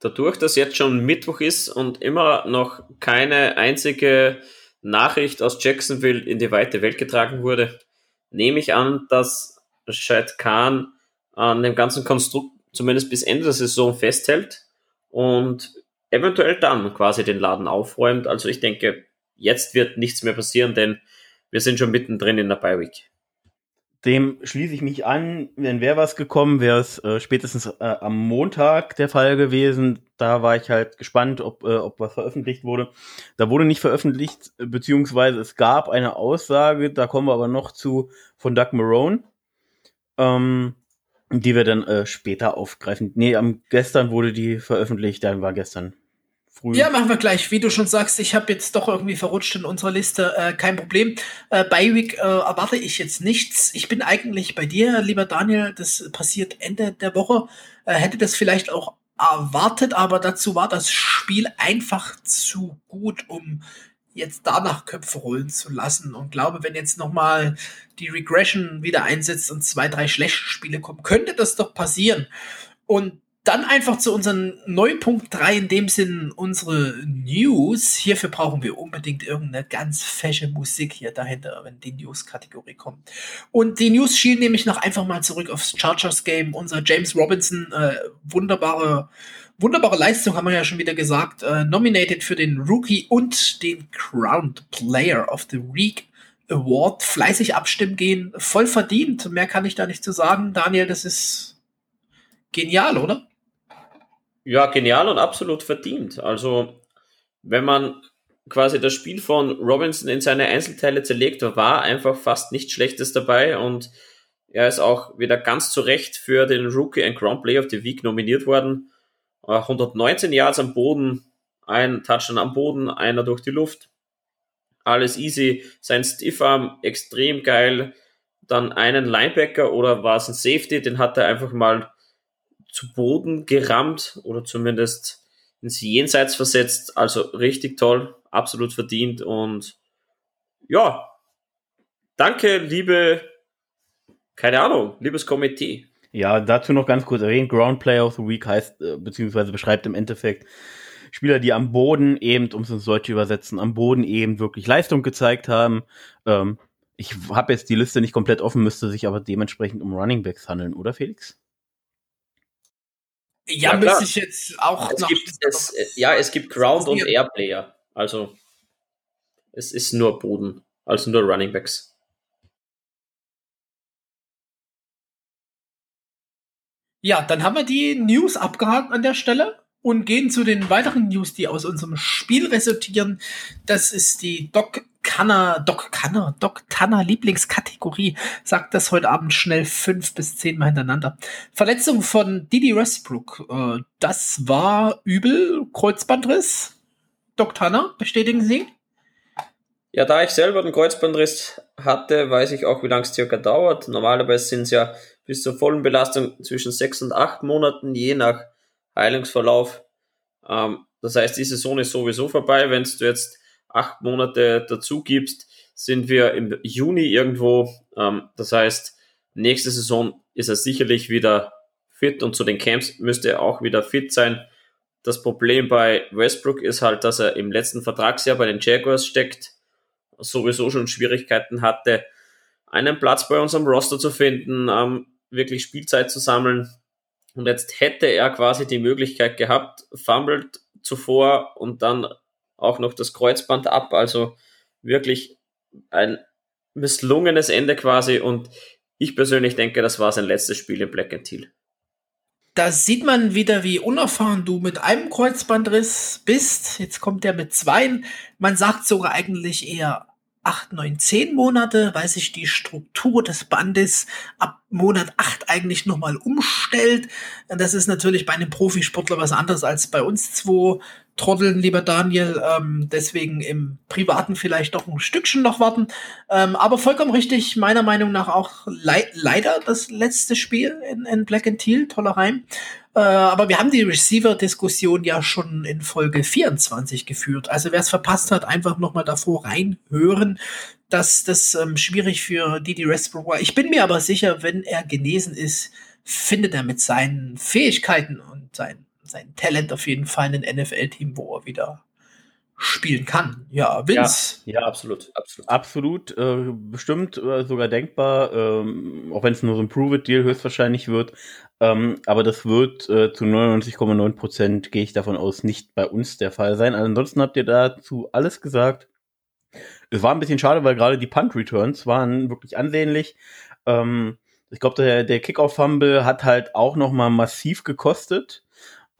Speaker 3: Dadurch, dass jetzt schon Mittwoch ist und immer noch keine einzige Nachricht aus Jacksonville in die weite Welt getragen wurde, nehme ich an, dass Shad Khan an dem ganzen Konstrukt zumindest bis Ende der Saison festhält und eventuell dann quasi den Laden aufräumt. Also ich denke, jetzt wird nichts mehr passieren, denn wir sind schon mittendrin in der Bye Week.
Speaker 2: Dem schließe ich mich an. Wenn wäre was gekommen, wäre es äh, spätestens äh, am Montag der Fall gewesen. Da war ich halt gespannt, ob, äh, ob was veröffentlicht wurde. Da wurde nicht veröffentlicht, beziehungsweise es gab eine Aussage, da kommen wir aber noch zu, von Doug Marone, ähm, die wir dann äh, später aufgreifen. Nee, am gestern wurde die veröffentlicht, dann war gestern früh.
Speaker 1: Ja, machen wir gleich. Wie du schon sagst, ich habe jetzt doch irgendwie verrutscht in unserer Liste. Äh, kein Problem. Äh, bei Week äh, erwarte ich jetzt nichts. Ich bin eigentlich bei dir, lieber Daniel. Das passiert Ende der Woche. Äh, hätte das vielleicht auch erwartet, aber dazu war das Spiel einfach zu gut, um jetzt danach Köpfe rollen zu lassen. Und glaube, wenn jetzt noch mal die Regression wieder einsetzt und zwei, drei schlechte Spiele kommen, könnte das doch passieren. Und dann einfach zu unserem Neupunkt 3, in dem Sinn unsere News. Hierfür brauchen wir unbedingt irgendeine ganz fesche Musik hier dahinter, wenn die News-Kategorie kommt. Und die News schielen nämlich noch einfach mal zurück aufs Chargers-Game. Unser James Robinson, äh, wunderbare, wunderbare Leistung, haben wir ja schon wieder gesagt, äh, nominated für den Rookie und den Crowned Player of the Week Award. Fleißig abstimmen gehen, voll verdient. Mehr kann ich da nicht zu sagen. Daniel, das ist genial, oder?
Speaker 3: Ja, genial und absolut verdient. Also, wenn man quasi das Spiel von Robinson in seine Einzelteile zerlegt, war einfach fast nichts Schlechtes dabei und er ist auch wieder ganz zu Recht für den Rookie and Ground Play of the Week nominiert worden. Äh, 119 Yards am Boden, ein Touchdown am Boden, einer durch die Luft. Alles easy. Sein Stiffarm extrem geil. Dann einen Linebacker oder war es ein Safety, den hat er einfach mal zu Boden gerammt oder zumindest ins Jenseits versetzt. Also richtig toll, absolut verdient und ja, danke, liebe, keine Ahnung, liebes Komitee.
Speaker 2: Ja, dazu noch ganz kurz erwähnt, Ground Player of the Week heißt, äh, beziehungsweise beschreibt im Endeffekt Spieler, die am Boden eben, um es ins Deutsche übersetzen, am Boden eben wirklich Leistung gezeigt haben. Ähm, ich habe jetzt die Liste nicht komplett offen, müsste sich aber dementsprechend um Running Backs handeln, oder Felix?
Speaker 1: Ja,
Speaker 3: Ja,
Speaker 1: müsste ich jetzt auch
Speaker 3: Es
Speaker 1: noch.
Speaker 3: gibt, es, ja, es gibt Ground und Air Player. Also es ist nur Boden, also nur Running Backs.
Speaker 1: Ja, dann haben wir die News abgehakt an der Stelle und gehen zu den weiteren News, die aus unserem Spiel resultieren. Das ist die Doc Kanner, Doc Kanner, Doc Tanner Lieblingskategorie. Sagt das heute Abend schnell fünf bis zehn Mal hintereinander. Verletzung von Didi Westbrook. Äh, das war übel. Kreuzbandriss. Doc Tanner, bestätigen Sie?
Speaker 3: Ja, da ich selber den Kreuzbandriss hatte, weiß ich auch, wie lange es circa dauert. Normalerweise sind es ja bis zur vollen Belastung zwischen sechs und acht Monaten, je nach Heilungsverlauf. Ähm, das heißt, die Saison ist sowieso vorbei. Wenn du jetzt acht Monate dazu gibst, sind wir im Juni irgendwo. Ähm, das heißt, nächste Saison ist er sicherlich wieder fit und zu den Camps müsste er auch wieder fit sein. Das Problem bei Westbrook ist halt, dass er im letzten Vertragsjahr bei den Jaguars steckt, sowieso schon Schwierigkeiten hatte, einen Platz bei unserem Roster zu finden, ähm, wirklich Spielzeit zu sammeln. Und jetzt hätte er quasi die Möglichkeit gehabt, fummelt zuvor und dann auch noch das Kreuzband ab. Also wirklich ein misslungenes Ende quasi. Und ich persönlich denke, das war sein letztes Spiel in Black and Teal.
Speaker 1: Da sieht man wieder, wie unerfahren du mit einem Kreuzbandriss bist. Jetzt kommt der mit zweien. Man sagt sogar eigentlich eher acht, neun, zehn Monate, weil sich die Struktur des Bandes ab Monat acht eigentlich nochmal umstellt. Das ist natürlich bei einem Profisportler was anderes als bei uns zwei Trotteln, lieber Daniel. Ähm, deswegen im Privaten vielleicht doch ein Stückchen noch warten. Ähm, aber vollkommen richtig, meiner Meinung nach auch le leider das letzte Spiel in, in Black and Teal, toller Reim. Äh, aber wir haben die Receiver-Diskussion ja schon in Folge 24 geführt. Also wer es verpasst hat, einfach nochmal davor reinhören, dass das ähm, schwierig für Didi Westbrook war. Ich bin mir aber sicher, wenn er genesen ist, findet er mit seinen Fähigkeiten und sein, sein Talent auf jeden Fall ein NFL-Team, wo er wieder spielen kann. Ja, Vince.
Speaker 3: Ja, ja absolut, absolut.
Speaker 2: Absolut, äh, bestimmt äh, sogar denkbar, ähm, auch wenn es nur so ein Prove-It-Deal höchstwahrscheinlich wird. Ähm, aber das wird äh, zu 99,9 Prozent, gehe ich davon aus, nicht bei uns der Fall sein. Also ansonsten habt ihr dazu alles gesagt. Es war ein bisschen schade, weil gerade die Punt-Returns waren wirklich ansehnlich. Ähm, ich glaube, der, der Kickoff-Fumble hat halt auch noch mal massiv gekostet.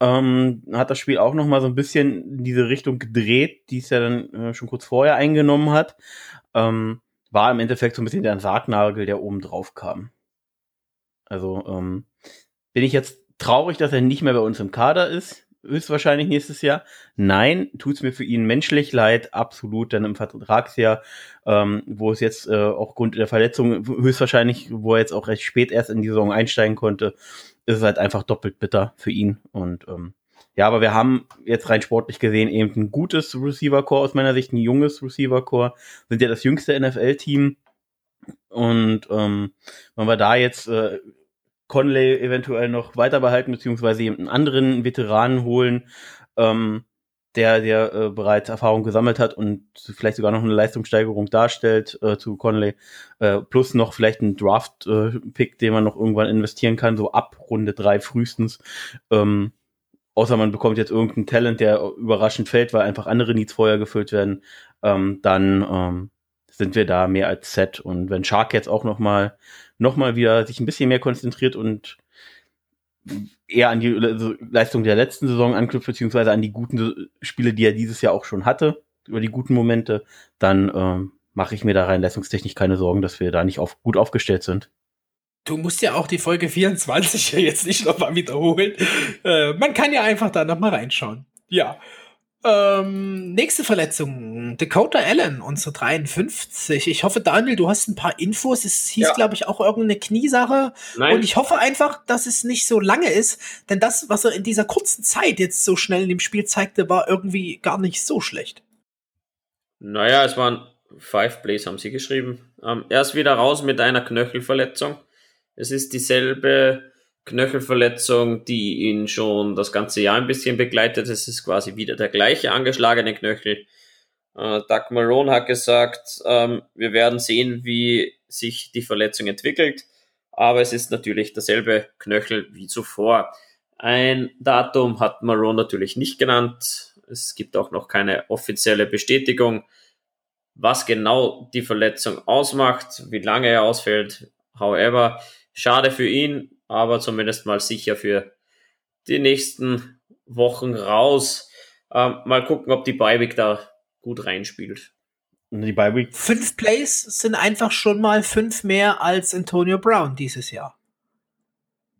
Speaker 2: Ähm, hat das Spiel auch noch mal so ein bisschen in diese Richtung gedreht, die es ja dann äh, schon kurz vorher eingenommen hat. Ähm, war im Endeffekt so ein bisschen der Sargnagel, der oben drauf kam. Also ähm, bin ich jetzt traurig, dass er nicht mehr bei uns im Kader ist? Höchstwahrscheinlich nächstes Jahr. Nein, tut's mir für ihn menschlich leid, absolut. Denn im Vertragsjahr, ähm, wo es jetzt äh, auch Grund der Verletzung höchstwahrscheinlich, wo er jetzt auch recht spät erst in die Saison einsteigen konnte, ist es halt einfach doppelt bitter für ihn. Und ähm, ja, aber wir haben jetzt rein sportlich gesehen eben ein gutes Receiver-Core aus meiner Sicht, ein junges Receiver-Core. Sind ja das jüngste NFL-Team. Und ähm, wenn wir da jetzt äh, Conley eventuell noch weiter behalten, beziehungsweise einen anderen Veteranen holen, ähm, der, der äh, bereits Erfahrung gesammelt hat und vielleicht sogar noch eine Leistungssteigerung darstellt äh, zu Conley, äh, plus noch vielleicht einen Draft-Pick, den man noch irgendwann investieren kann, so ab Runde drei frühestens. Ähm, außer man bekommt jetzt irgendeinen Talent, der überraschend fällt, weil einfach andere Needs vorher gefüllt werden, ähm, dann ähm, sind wir da mehr als set. Und wenn Shark jetzt auch noch mal nochmal wieder sich ein bisschen mehr konzentriert und eher an die Leistung der letzten Saison anknüpft, beziehungsweise an die guten Spiele, die er dieses Jahr auch schon hatte, über die guten Momente, dann ähm, mache ich mir da rein leistungstechnisch keine Sorgen, dass wir da nicht auf, gut aufgestellt sind.
Speaker 1: Du musst ja auch die Folge 24 jetzt nicht nochmal wiederholen. Äh, man kann ja einfach da nochmal reinschauen. Ja. Ähm, nächste Verletzung. Dakota Allen, unsere 53. Ich hoffe, Daniel, du hast ein paar Infos. Es hieß, ja. glaube ich, auch irgendeine Kniesache. Nein. Und ich hoffe einfach, dass es nicht so lange ist. Denn das, was er in dieser kurzen Zeit jetzt so schnell in dem Spiel zeigte, war irgendwie gar nicht so schlecht.
Speaker 3: Naja, es waren Five Plays, haben sie geschrieben. Ähm, er ist wieder raus mit einer Knöchelverletzung. Es ist dieselbe Knöchelverletzung, die ihn schon das ganze Jahr ein bisschen begleitet. Es ist quasi wieder der gleiche angeschlagene Knöchel. Äh, Doug Marone hat gesagt, ähm, wir werden sehen, wie sich die Verletzung entwickelt, aber es ist natürlich derselbe Knöchel wie zuvor. Ein Datum hat Marone natürlich nicht genannt. Es gibt auch noch keine offizielle Bestätigung, was genau die Verletzung ausmacht, wie lange er ausfällt. However, schade für ihn, aber zumindest mal sicher für die nächsten Wochen raus. Ähm, mal gucken, ob die Beiweg da gut reinspielt.
Speaker 1: Die Beiweg. Fünf Plays sind einfach schon mal fünf mehr als Antonio Brown dieses Jahr.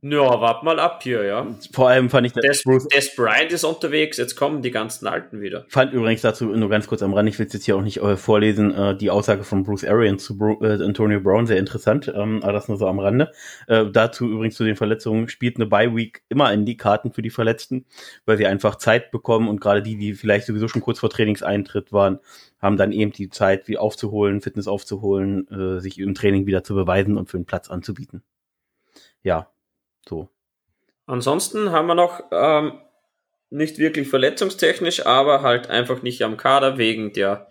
Speaker 3: Ja, wart mal ab hier, ja.
Speaker 2: Vor allem fand ich
Speaker 3: Des, Bruce Des Bryant ist unterwegs, jetzt kommen die ganzen Alten wieder.
Speaker 2: Fand übrigens dazu nur ganz kurz am Rand, ich will es jetzt hier auch nicht äh, vorlesen, äh, die Aussage von Bruce Arians zu Bru äh, Antonio Brown, sehr interessant, ähm, aber das nur so am Rande. Äh, dazu übrigens zu den Verletzungen, spielt eine Bye Week immer in die Karten für die Verletzten, weil sie einfach Zeit bekommen und gerade die, die vielleicht sowieso schon kurz vor Trainingseintritt waren, haben dann eben die Zeit, wie aufzuholen, Fitness aufzuholen, äh, sich im Training wieder zu beweisen und für einen Platz anzubieten. Ja, so.
Speaker 3: Ansonsten haben wir noch ähm, nicht wirklich verletzungstechnisch, aber halt einfach nicht am Kader wegen der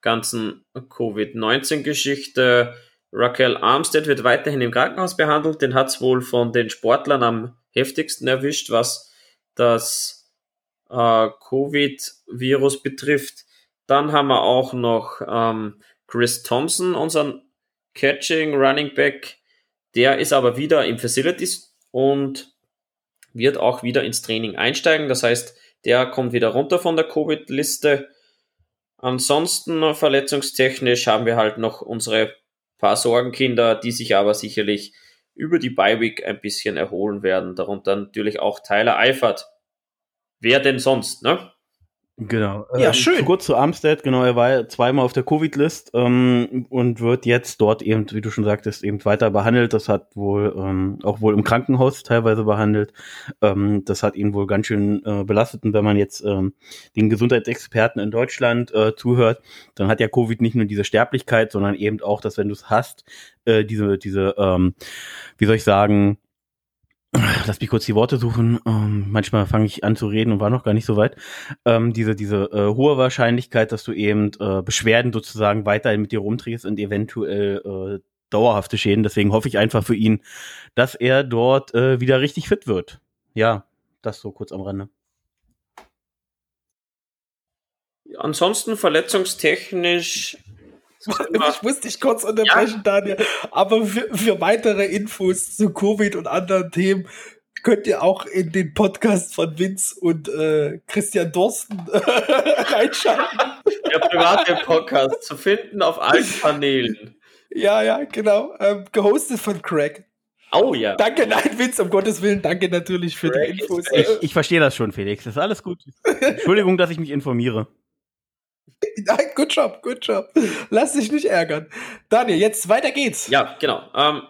Speaker 3: ganzen Covid-19-Geschichte. Raquel Armstead wird weiterhin im Krankenhaus behandelt. Den hat es wohl von den Sportlern am heftigsten erwischt, was das äh, Covid-Virus betrifft. Dann haben wir auch noch ähm, Chris Thompson, unseren Catching Running Back. Der ist aber wieder im Facilities und wird auch wieder ins Training einsteigen. Das heißt, der kommt wieder runter von der Covid-Liste. Ansonsten verletzungstechnisch haben wir halt noch unsere paar Sorgenkinder, die sich aber sicherlich über die Bi-Week ein bisschen erholen werden. Darunter natürlich auch Tyler Eifert. Wer denn sonst, ne?
Speaker 2: Genau. Ja, ähm, schön. Kurz zu Armstead, genau, er war zweimal auf der Covid-List ähm, und wird jetzt dort eben, wie du schon sagtest, eben weiter behandelt. Das hat wohl ähm, auch wohl im Krankenhaus teilweise behandelt. Ähm, das hat ihn wohl ganz schön äh, belastet. Und wenn man jetzt ähm, den Gesundheitsexperten in Deutschland äh, zuhört, dann hat ja Covid nicht nur diese Sterblichkeit, sondern eben auch, dass wenn du es hast, äh, diese, diese, ähm, wie soll ich sagen, lass mich kurz die Worte suchen. Ähm, manchmal fange ich an zu reden und war noch gar nicht so weit. Ähm, diese diese äh, hohe Wahrscheinlichkeit, dass du eben äh, Beschwerden sozusagen weiterhin mit dir rumträgst und eventuell äh, dauerhafte Schäden. Deswegen hoffe ich einfach für ihn, dass er dort äh, wieder richtig fit wird. Ja, das so kurz am Rande.
Speaker 3: Ansonsten verletzungstechnisch
Speaker 1: ich muss dich kurz unterbrechen, ja. Daniel. Aber für, für, weitere Infos zu Covid und anderen Themen könnt ihr auch in den Podcast von Vince und äh, Christian Dorsten äh, reinschalten.
Speaker 3: Der private Podcast zu finden auf allen Kanälen.
Speaker 1: Ja, ja, genau. Ähm, gehostet von Craig.
Speaker 3: Oh ja.
Speaker 1: Danke, nein, Vince, um Gottes Willen, danke natürlich für Craig die Infos.
Speaker 2: Ich, ich verstehe das schon, Felix. Das ist alles gut. Entschuldigung, dass ich mich informiere.
Speaker 1: Nein, good job, good job. Lass dich nicht ärgern. Daniel, jetzt weiter geht's.
Speaker 3: Ja, genau. Ähm,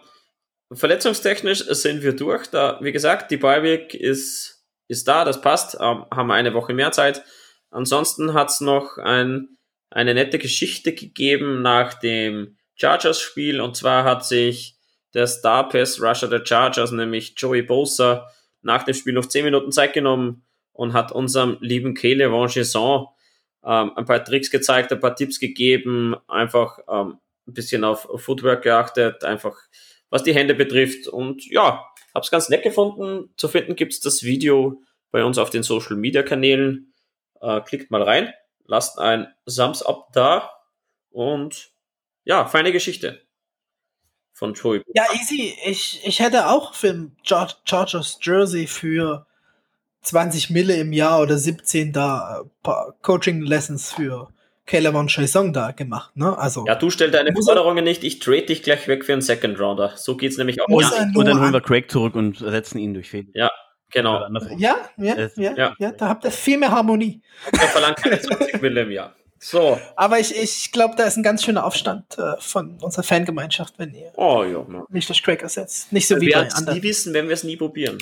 Speaker 3: verletzungstechnisch sind wir durch. Da, wie gesagt, die Beiweg ist, ist da, das passt. Ähm, haben wir eine Woche mehr Zeit. Ansonsten hat's noch ein, eine nette Geschichte gegeben nach dem Chargers-Spiel. Und zwar hat sich der Star Pass Rusher der Chargers, nämlich Joey Bosa, nach dem Spiel noch 10 Minuten Zeit genommen und hat unserem lieben Kele Vangesson ähm, ein paar Tricks gezeigt, ein paar Tipps gegeben, einfach ähm, ein bisschen auf, Footwork geachtet, einfach was die Hände betrifft. Und ja, hab's ganz nett gefunden. Zu finden gibt's das Video bei uns auf den Social Media Kanälen. Äh, klickt mal rein, lasst ein Thumbs up da und ja, feine Geschichte von Joey.
Speaker 1: Ja, easy. Ich, ich hätte auch für Chargers Jersey für 20 Mille im Jahr oder 17 da äh, Coaching-Lessons für Caleb und Chaisong da gemacht, ne? Also.
Speaker 3: Ja, du stell deine Forderungen nicht, ich trade dich gleich weg für einen Second Rounder. So geht's nämlich auch.
Speaker 2: Muss ja. Und dann holen wir Craig zurück und setzen ihn durch Fehler.
Speaker 3: Ja, genau.
Speaker 1: Ja, ja, ja, ja, ja, da habt ihr viel mehr Harmonie.
Speaker 3: Der verlangt keine 20 Mille im Jahr. So.
Speaker 1: Aber ich, ich glaube, da ist ein ganz schöner Aufstand äh, von unserer Fangemeinschaft, wenn ihr
Speaker 3: oh, ja,
Speaker 1: mich durch Craig ersetzt. Nicht so wir wie bei
Speaker 3: anderen. Wir nie wissen, wenn wir es nie probieren.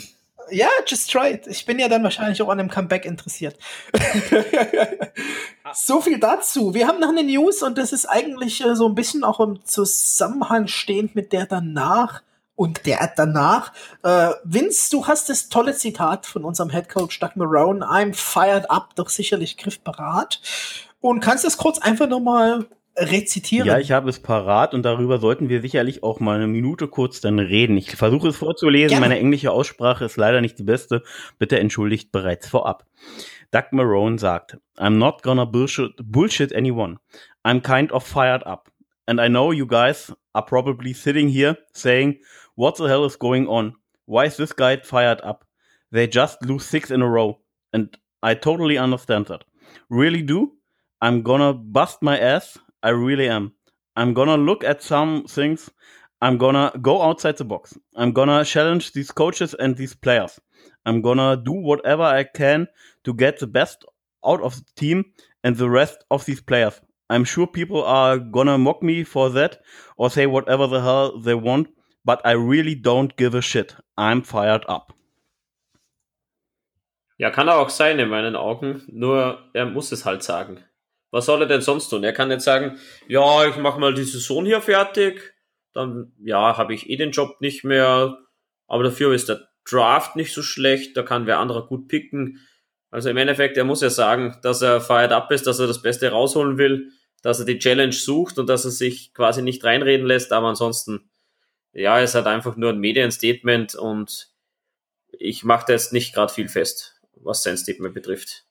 Speaker 1: Ja, just try it. Ich bin ja dann wahrscheinlich auch an einem Comeback interessiert. so viel dazu. Wir haben noch eine News und das ist eigentlich äh, so ein bisschen auch im Zusammenhang stehend mit der danach und der danach. Äh, Vince, du hast das tolle Zitat von unserem Headcoach Doug Marone. I'm fired up, doch sicherlich griffbereit. Und kannst das kurz einfach nochmal rezitieren.
Speaker 2: Ja, ich habe es parat und darüber sollten wir sicherlich auch mal eine Minute kurz dann reden. Ich versuche es vorzulesen. Gerne. Meine englische Aussprache ist leider nicht die beste. Bitte entschuldigt bereits vorab. Doug Marone sagt, I'm not gonna bullshit, bullshit anyone. I'm kind of fired up. And I know you guys are probably sitting here saying, what the hell is going on? Why is this guy fired up? They just lose six in a row. And I totally understand that. Really do? I'm gonna bust my ass I really am. I'm gonna look at some things. I'm gonna go outside the box. I'm gonna challenge these coaches and these players. I'm gonna do whatever I can to get the best out of the team and the rest of these players. I'm sure people are gonna mock me for that or say whatever the hell they want, but I really don't give a shit. I'm fired up.
Speaker 3: Ja, kann er auch sein in meinen Augen, nur er muss es halt sagen. Was soll er denn sonst tun? Er kann jetzt sagen, ja, ich mache mal die Saison hier fertig, dann ja, habe ich eh den Job nicht mehr, aber dafür ist der Draft nicht so schlecht, da kann wer anderer gut picken. Also im Endeffekt, er muss ja sagen, dass er fired up ist, dass er das Beste rausholen will, dass er die Challenge sucht und dass er sich quasi nicht reinreden lässt, aber ansonsten, ja, es hat einfach nur ein Medienstatement und ich mache da jetzt nicht gerade viel fest, was sein Statement betrifft.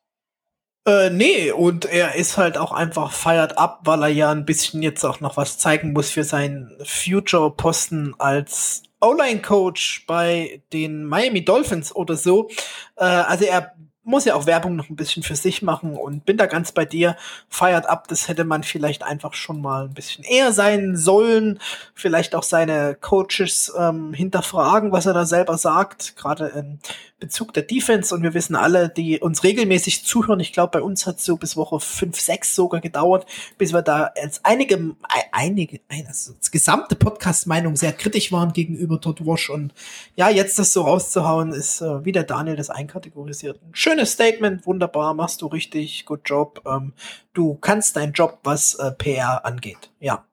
Speaker 1: Äh, nee, und er ist halt auch einfach fired up, weil er ja ein bisschen jetzt auch noch was zeigen muss für seinen Future-Posten als O-Line-Coach bei den Miami Dolphins oder so. Äh, also er muss ja auch Werbung noch ein bisschen für sich machen und bin da ganz bei dir. Feiert ab, das hätte man vielleicht einfach schon mal ein bisschen eher sein sollen. Vielleicht auch seine Coaches ähm, hinterfragen, was er da selber sagt, gerade in Bezug der Defense. Und wir wissen alle, die uns regelmäßig zuhören, ich glaube, bei uns hat es so bis Woche 5, 6 sogar gedauert, bis wir da als einige, einige, also als gesamte Podcast-Meinung sehr kritisch waren gegenüber Todd Wash. Und ja, jetzt das so rauszuhauen, ist, äh, wie der Daniel das einkategorisiert. Schön schönes Statement, wunderbar, machst du richtig, good job. Ähm, du kannst deinen Job, was äh, PR angeht. Ja.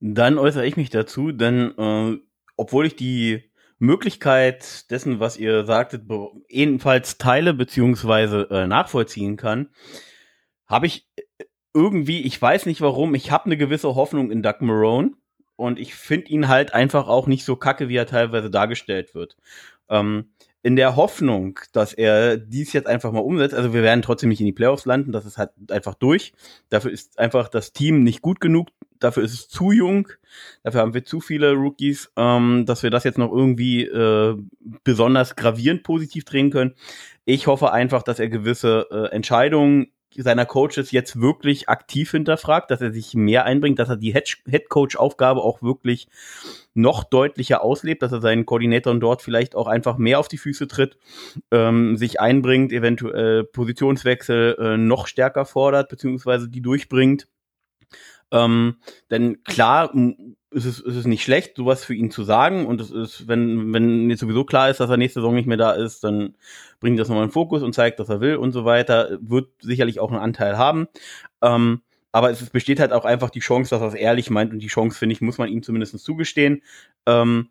Speaker 2: Dann äußere ich mich dazu, denn äh, obwohl ich die Möglichkeit dessen, was ihr sagtet, ebenfalls teile beziehungsweise äh, nachvollziehen kann, habe ich irgendwie, ich weiß nicht warum, ich habe eine gewisse Hoffnung in Doug Marone und ich finde ihn halt einfach auch nicht so kacke, wie er teilweise dargestellt wird. Ähm, in der Hoffnung, dass er dies jetzt einfach mal umsetzt. Also wir werden trotzdem nicht in die Playoffs landen, das ist halt einfach durch. Dafür ist einfach das Team nicht gut genug, dafür ist es zu jung, dafür haben wir zu viele Rookies, ähm, dass wir das jetzt noch irgendwie äh, besonders gravierend positiv drehen können. Ich hoffe einfach, dass er gewisse äh, Entscheidungen seiner Coaches jetzt wirklich aktiv hinterfragt, dass er sich mehr einbringt, dass er die Head Coach Aufgabe auch wirklich noch deutlicher auslebt, dass er seinen Koordinatoren dort vielleicht auch einfach mehr auf die Füße tritt, ähm, sich einbringt, eventuell Positionswechsel äh, noch stärker fordert, beziehungsweise die durchbringt. Ähm, denn klar ist es, ist es nicht schlecht, sowas für ihn zu sagen. Und es ist, wenn, wenn jetzt sowieso klar ist, dass er nächste Saison nicht mehr da ist, dann bringt das nochmal in Fokus und zeigt, dass er will und so weiter. Wird sicherlich auch einen Anteil haben. Ähm, aber es besteht halt auch einfach die Chance, dass er es ehrlich meint und die Chance, finde ich, muss man ihm zumindest zugestehen. Ähm,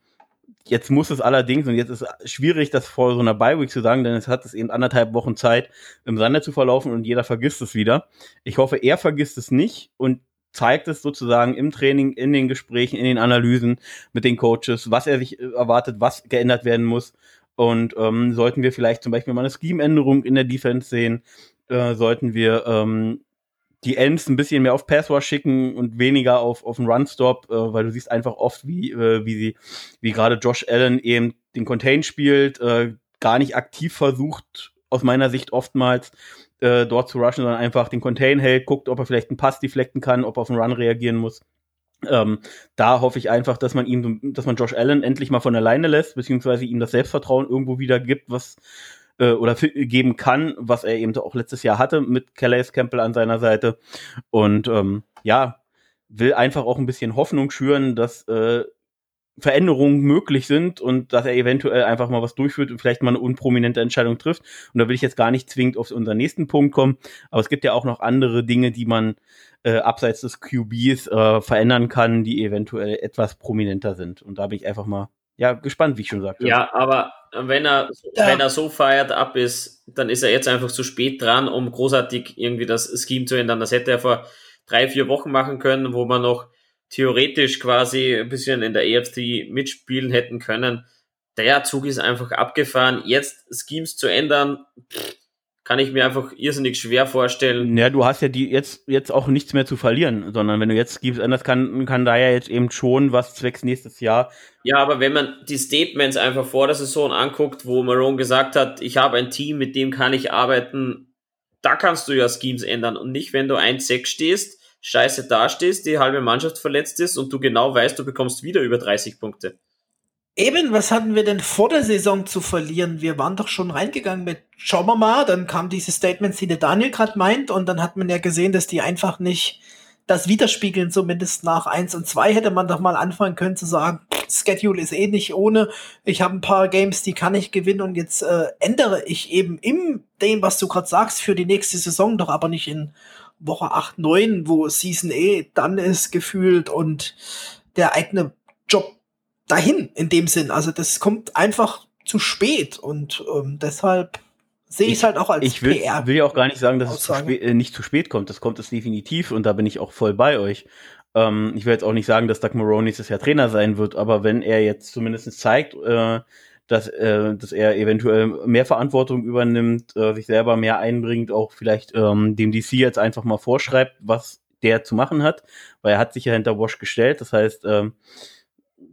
Speaker 2: jetzt muss es allerdings, und jetzt ist schwierig, das vor so einer Bye-Week zu sagen, denn es hat es eben anderthalb Wochen Zeit, im Sande zu verlaufen und jeder vergisst es wieder. Ich hoffe, er vergisst es nicht und zeigt es sozusagen im Training, in den Gesprächen, in den Analysen mit den Coaches, was er sich erwartet, was geändert werden muss. Und ähm, sollten wir vielleicht zum Beispiel mal eine Scheme-Änderung in der Defense sehen, äh, sollten wir ähm, die Ends ein bisschen mehr auf Passwash schicken und weniger auf, auf einen Run-Stop, äh, weil du siehst einfach oft, wie, äh, wie sie, wie gerade Josh Allen eben den Contain spielt, äh, gar nicht aktiv versucht, aus meiner Sicht oftmals, äh, dort zu rushen, sondern einfach den Contain hält, guckt, ob er vielleicht einen Pass deflecten kann, ob er auf einen Run reagieren muss. Ähm, da hoffe ich einfach, dass man ihm, dass man Josh Allen endlich mal von alleine lässt, beziehungsweise ihm das Selbstvertrauen irgendwo wieder gibt, was äh, oder geben kann, was er eben auch letztes Jahr hatte mit Calais Campbell an seiner Seite. Und ähm, ja, will einfach auch ein bisschen Hoffnung schüren, dass äh, Veränderungen möglich sind und dass er eventuell einfach mal was durchführt und vielleicht mal eine unprominente Entscheidung trifft. Und da will ich jetzt gar nicht zwingend auf unseren nächsten Punkt kommen, aber es gibt ja auch noch andere Dinge, die man äh, abseits des QBs äh, verändern kann, die eventuell etwas prominenter sind. Und da bin ich einfach mal ja gespannt, wie ich schon sagte.
Speaker 3: Ja, aber wenn er, ja. wenn er so feiert ab ist, dann ist er jetzt einfach zu spät dran, um großartig irgendwie das Scheme zu ändern. Das hätte er vor drei, vier Wochen machen können, wo man noch theoretisch quasi ein bisschen in der EFC mitspielen hätten können. Der Zug ist einfach abgefahren. Jetzt Schemes zu ändern, pff, kann ich mir einfach irrsinnig schwer vorstellen.
Speaker 2: Ja, du hast ja die jetzt, jetzt auch nichts mehr zu verlieren, sondern wenn du jetzt gibst, anders kann, kann da ja jetzt eben schon was zwecks nächstes Jahr.
Speaker 3: Ja, aber wenn man die Statements einfach vor der Saison anguckt, wo Marone gesagt hat, ich habe ein Team, mit dem kann ich arbeiten, da kannst du ja Schemes ändern und nicht, wenn du 1-6 stehst, scheiße dastehst, die halbe Mannschaft verletzt ist und du genau weißt, du bekommst wieder über 30 Punkte.
Speaker 1: Eben, was hatten wir denn vor der Saison zu verlieren? Wir waren doch schon reingegangen mit schauen wir mal, dann kam diese Statements, die der Daniel gerade meint, und dann hat man ja gesehen, dass die einfach nicht das widerspiegeln, zumindest nach eins und zwei hätte man doch mal anfangen können zu sagen, Schedule ist eh nicht ohne, ich habe ein paar Games, die kann ich gewinnen und jetzt äh, ändere ich eben im dem, was du gerade sagst, für die nächste Saison, doch aber nicht in Woche 8, 9, wo Season eh dann ist gefühlt und der eigene Job dahin in dem Sinn. Also das kommt einfach zu spät und ähm, deshalb sehe ich es halt auch als
Speaker 2: ich will, PR. will ja auch gar nicht sagen, dass Aussagen. es zu äh, nicht zu spät kommt. Das kommt es definitiv und da bin ich auch voll bei euch. Ähm, ich will jetzt auch nicht sagen, dass Doug Maroney nächstes Jahr Trainer sein wird, aber wenn er jetzt zumindest zeigt, äh, dass, äh, dass er eventuell mehr Verantwortung übernimmt, äh, sich selber mehr einbringt, auch vielleicht ähm, dem DC jetzt einfach mal vorschreibt, was der zu machen hat, weil er hat sich ja hinter Wash gestellt. Das heißt, ähm,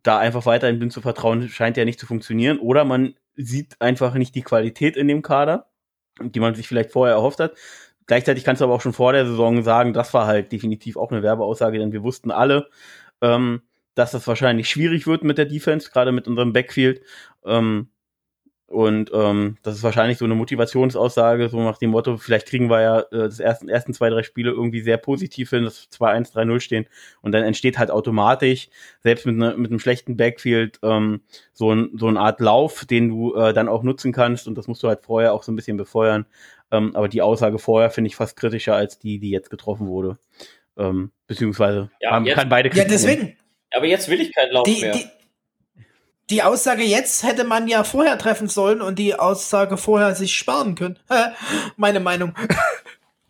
Speaker 2: da einfach weiterhin blind zu vertrauen, scheint ja nicht zu funktionieren. Oder man sieht einfach nicht die Qualität in dem Kader, die man sich vielleicht vorher erhofft hat. Gleichzeitig kannst du aber auch schon vor der Saison sagen, das war halt definitiv auch eine Werbeaussage, denn wir wussten alle, ähm, dass das wahrscheinlich schwierig wird mit der Defense, gerade mit unserem Backfield. Ähm, und ähm, das ist wahrscheinlich so eine Motivationsaussage, so nach dem Motto, vielleicht kriegen wir ja äh, das ersten, ersten zwei, drei Spiele irgendwie sehr positiv hin, dass 2-1, 3-0 stehen. Und dann entsteht halt automatisch, selbst mit, ne, mit einem schlechten Backfield, ähm, so, ein, so eine Art Lauf, den du äh, dann auch nutzen kannst. Und das musst du halt vorher auch so ein bisschen befeuern. Ähm, aber die Aussage vorher finde ich fast kritischer als die, die jetzt getroffen wurde. Ähm, beziehungsweise
Speaker 3: ja, man kann beide
Speaker 1: Ja, deswegen.
Speaker 3: Aber jetzt will ich keinen Lauf die, mehr.
Speaker 1: Die, die Aussage jetzt hätte man ja vorher treffen sollen und die Aussage vorher sich sparen können. Meine Meinung.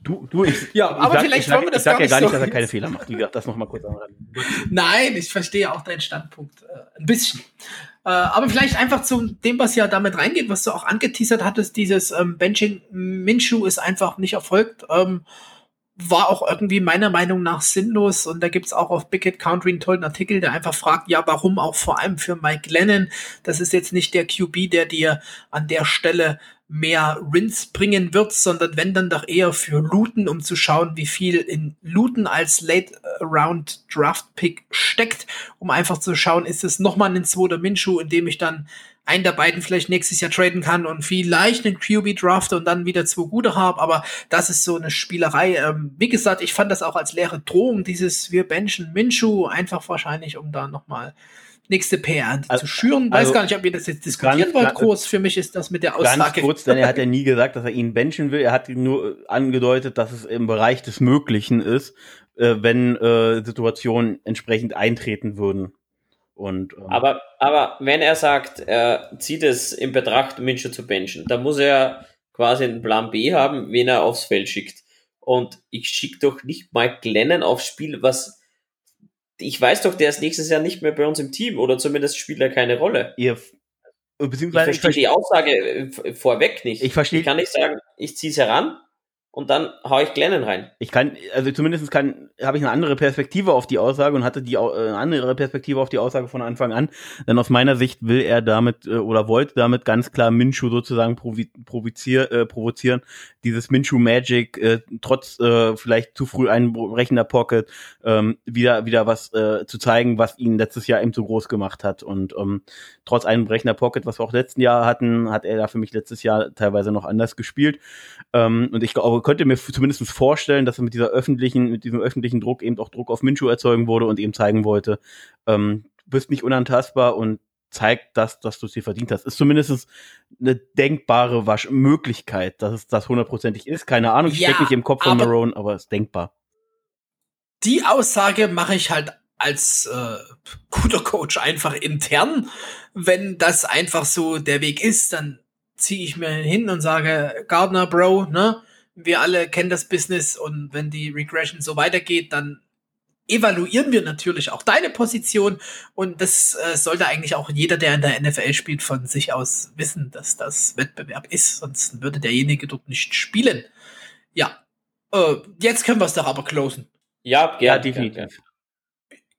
Speaker 2: Du, du, ich,
Speaker 1: ja, aber sag, vielleicht wollen wir das
Speaker 2: ich sag
Speaker 1: gar
Speaker 2: ja gar
Speaker 1: nicht,
Speaker 2: so. dass er keine Fehler macht. Wie gesagt, das nochmal kurz
Speaker 1: an. Nein, ich verstehe auch deinen Standpunkt äh, ein bisschen. Äh, aber vielleicht einfach zu dem, was ja damit reingeht, was du auch angeteasert hattest, dieses ähm, Benching Minshu ist einfach nicht erfolgt. Ähm, war auch irgendwie meiner Meinung nach sinnlos. Und da gibt's auch auf Big Hit Country einen tollen Artikel, der einfach fragt, ja, warum auch vor allem für Mike Lennon? Das ist jetzt nicht der QB, der dir an der Stelle mehr Rins bringen wird, sondern wenn dann doch eher für Looten, um zu schauen, wie viel in Looten als Late Round Draft Pick steckt, um einfach zu schauen, ist es nochmal ein zweiter Minshu, in dem ich dann einen der beiden vielleicht nächstes Jahr traden kann und vielleicht einen QB drafte und dann wieder zwei gute habe, aber das ist so eine Spielerei. Ähm, wie gesagt, ich fand das auch als leere Drohung, dieses wir benchen Minshu, einfach wahrscheinlich, um da nochmal nächste PR also, zu schüren. Weiß also, gar nicht, ob ihr das jetzt diskutieren wollt, groß. Für mich ist das mit der Aussage.
Speaker 2: Ganz kurz, denn er hat ja nie gesagt, dass er ihn benchen will. Er hat nur angedeutet, dass es im Bereich des Möglichen ist, äh, wenn äh, Situationen entsprechend eintreten würden. Und,
Speaker 3: ähm, aber, aber wenn er sagt, er zieht es in Betracht, Minshew zu benchen, dann muss er quasi einen Plan B haben, wen er aufs Feld schickt. Und ich schicke doch nicht Mike Glennon aufs Spiel, was ich weiß doch, der ist nächstes Jahr nicht mehr bei uns im Team oder zumindest spielt er keine Rolle.
Speaker 2: Ihr,
Speaker 3: beziehungsweise ich verstehe die Aussage äh, vorweg nicht.
Speaker 2: Ich verstehe.
Speaker 3: Ich kann nicht sagen, ich ziehe es heran und dann hau ich Glennon rein.
Speaker 2: Ich kann, also zumindest kann, habe ich eine andere Perspektive auf die Aussage und hatte die äh, eine andere Perspektive auf die Aussage von Anfang an. Denn aus meiner Sicht will er damit äh, oder wollte damit ganz klar Minshu sozusagen provozier, äh, provozieren, dieses Minshu Magic äh, trotz äh, vielleicht zu früh einbrechender Pocket ähm, wieder wieder was äh, zu zeigen, was ihn letztes Jahr eben so groß gemacht hat. Und ähm, trotz einbrechender Pocket, was wir auch letzten Jahr hatten, hat er da für mich letztes Jahr teilweise noch anders gespielt. Ähm, und ich glaube, könnte mir zumindest vorstellen, dass er mit dieser öffentlichen mit diesem öffentlichen Druck eben auch Druck auf Minshu erzeugen wurde und eben zeigen wollte, ähm, bist nicht unantastbar und zeigt das, dass du es dir verdient hast. Ist zumindest eine denkbare Wasch Möglichkeit, dass es das hundertprozentig ist. Keine Ahnung, ich ja, stecke nicht im Kopf von Marone, aber es ist denkbar.
Speaker 1: Die Aussage mache ich halt als äh, guter Coach einfach intern. Wenn das einfach so der Weg ist, dann ziehe ich mir hin und sage, Gardner, Bro, ne? Wir alle kennen das Business und wenn die Regression so weitergeht, dann evaluieren wir natürlich auch deine Position und das äh, sollte eigentlich auch jeder, der in der NFL spielt, von sich aus wissen, dass das Wettbewerb ist, sonst würde derjenige dort nicht spielen. Ja, äh, jetzt können wir es doch aber closen.
Speaker 3: Ja, ja, definitiv.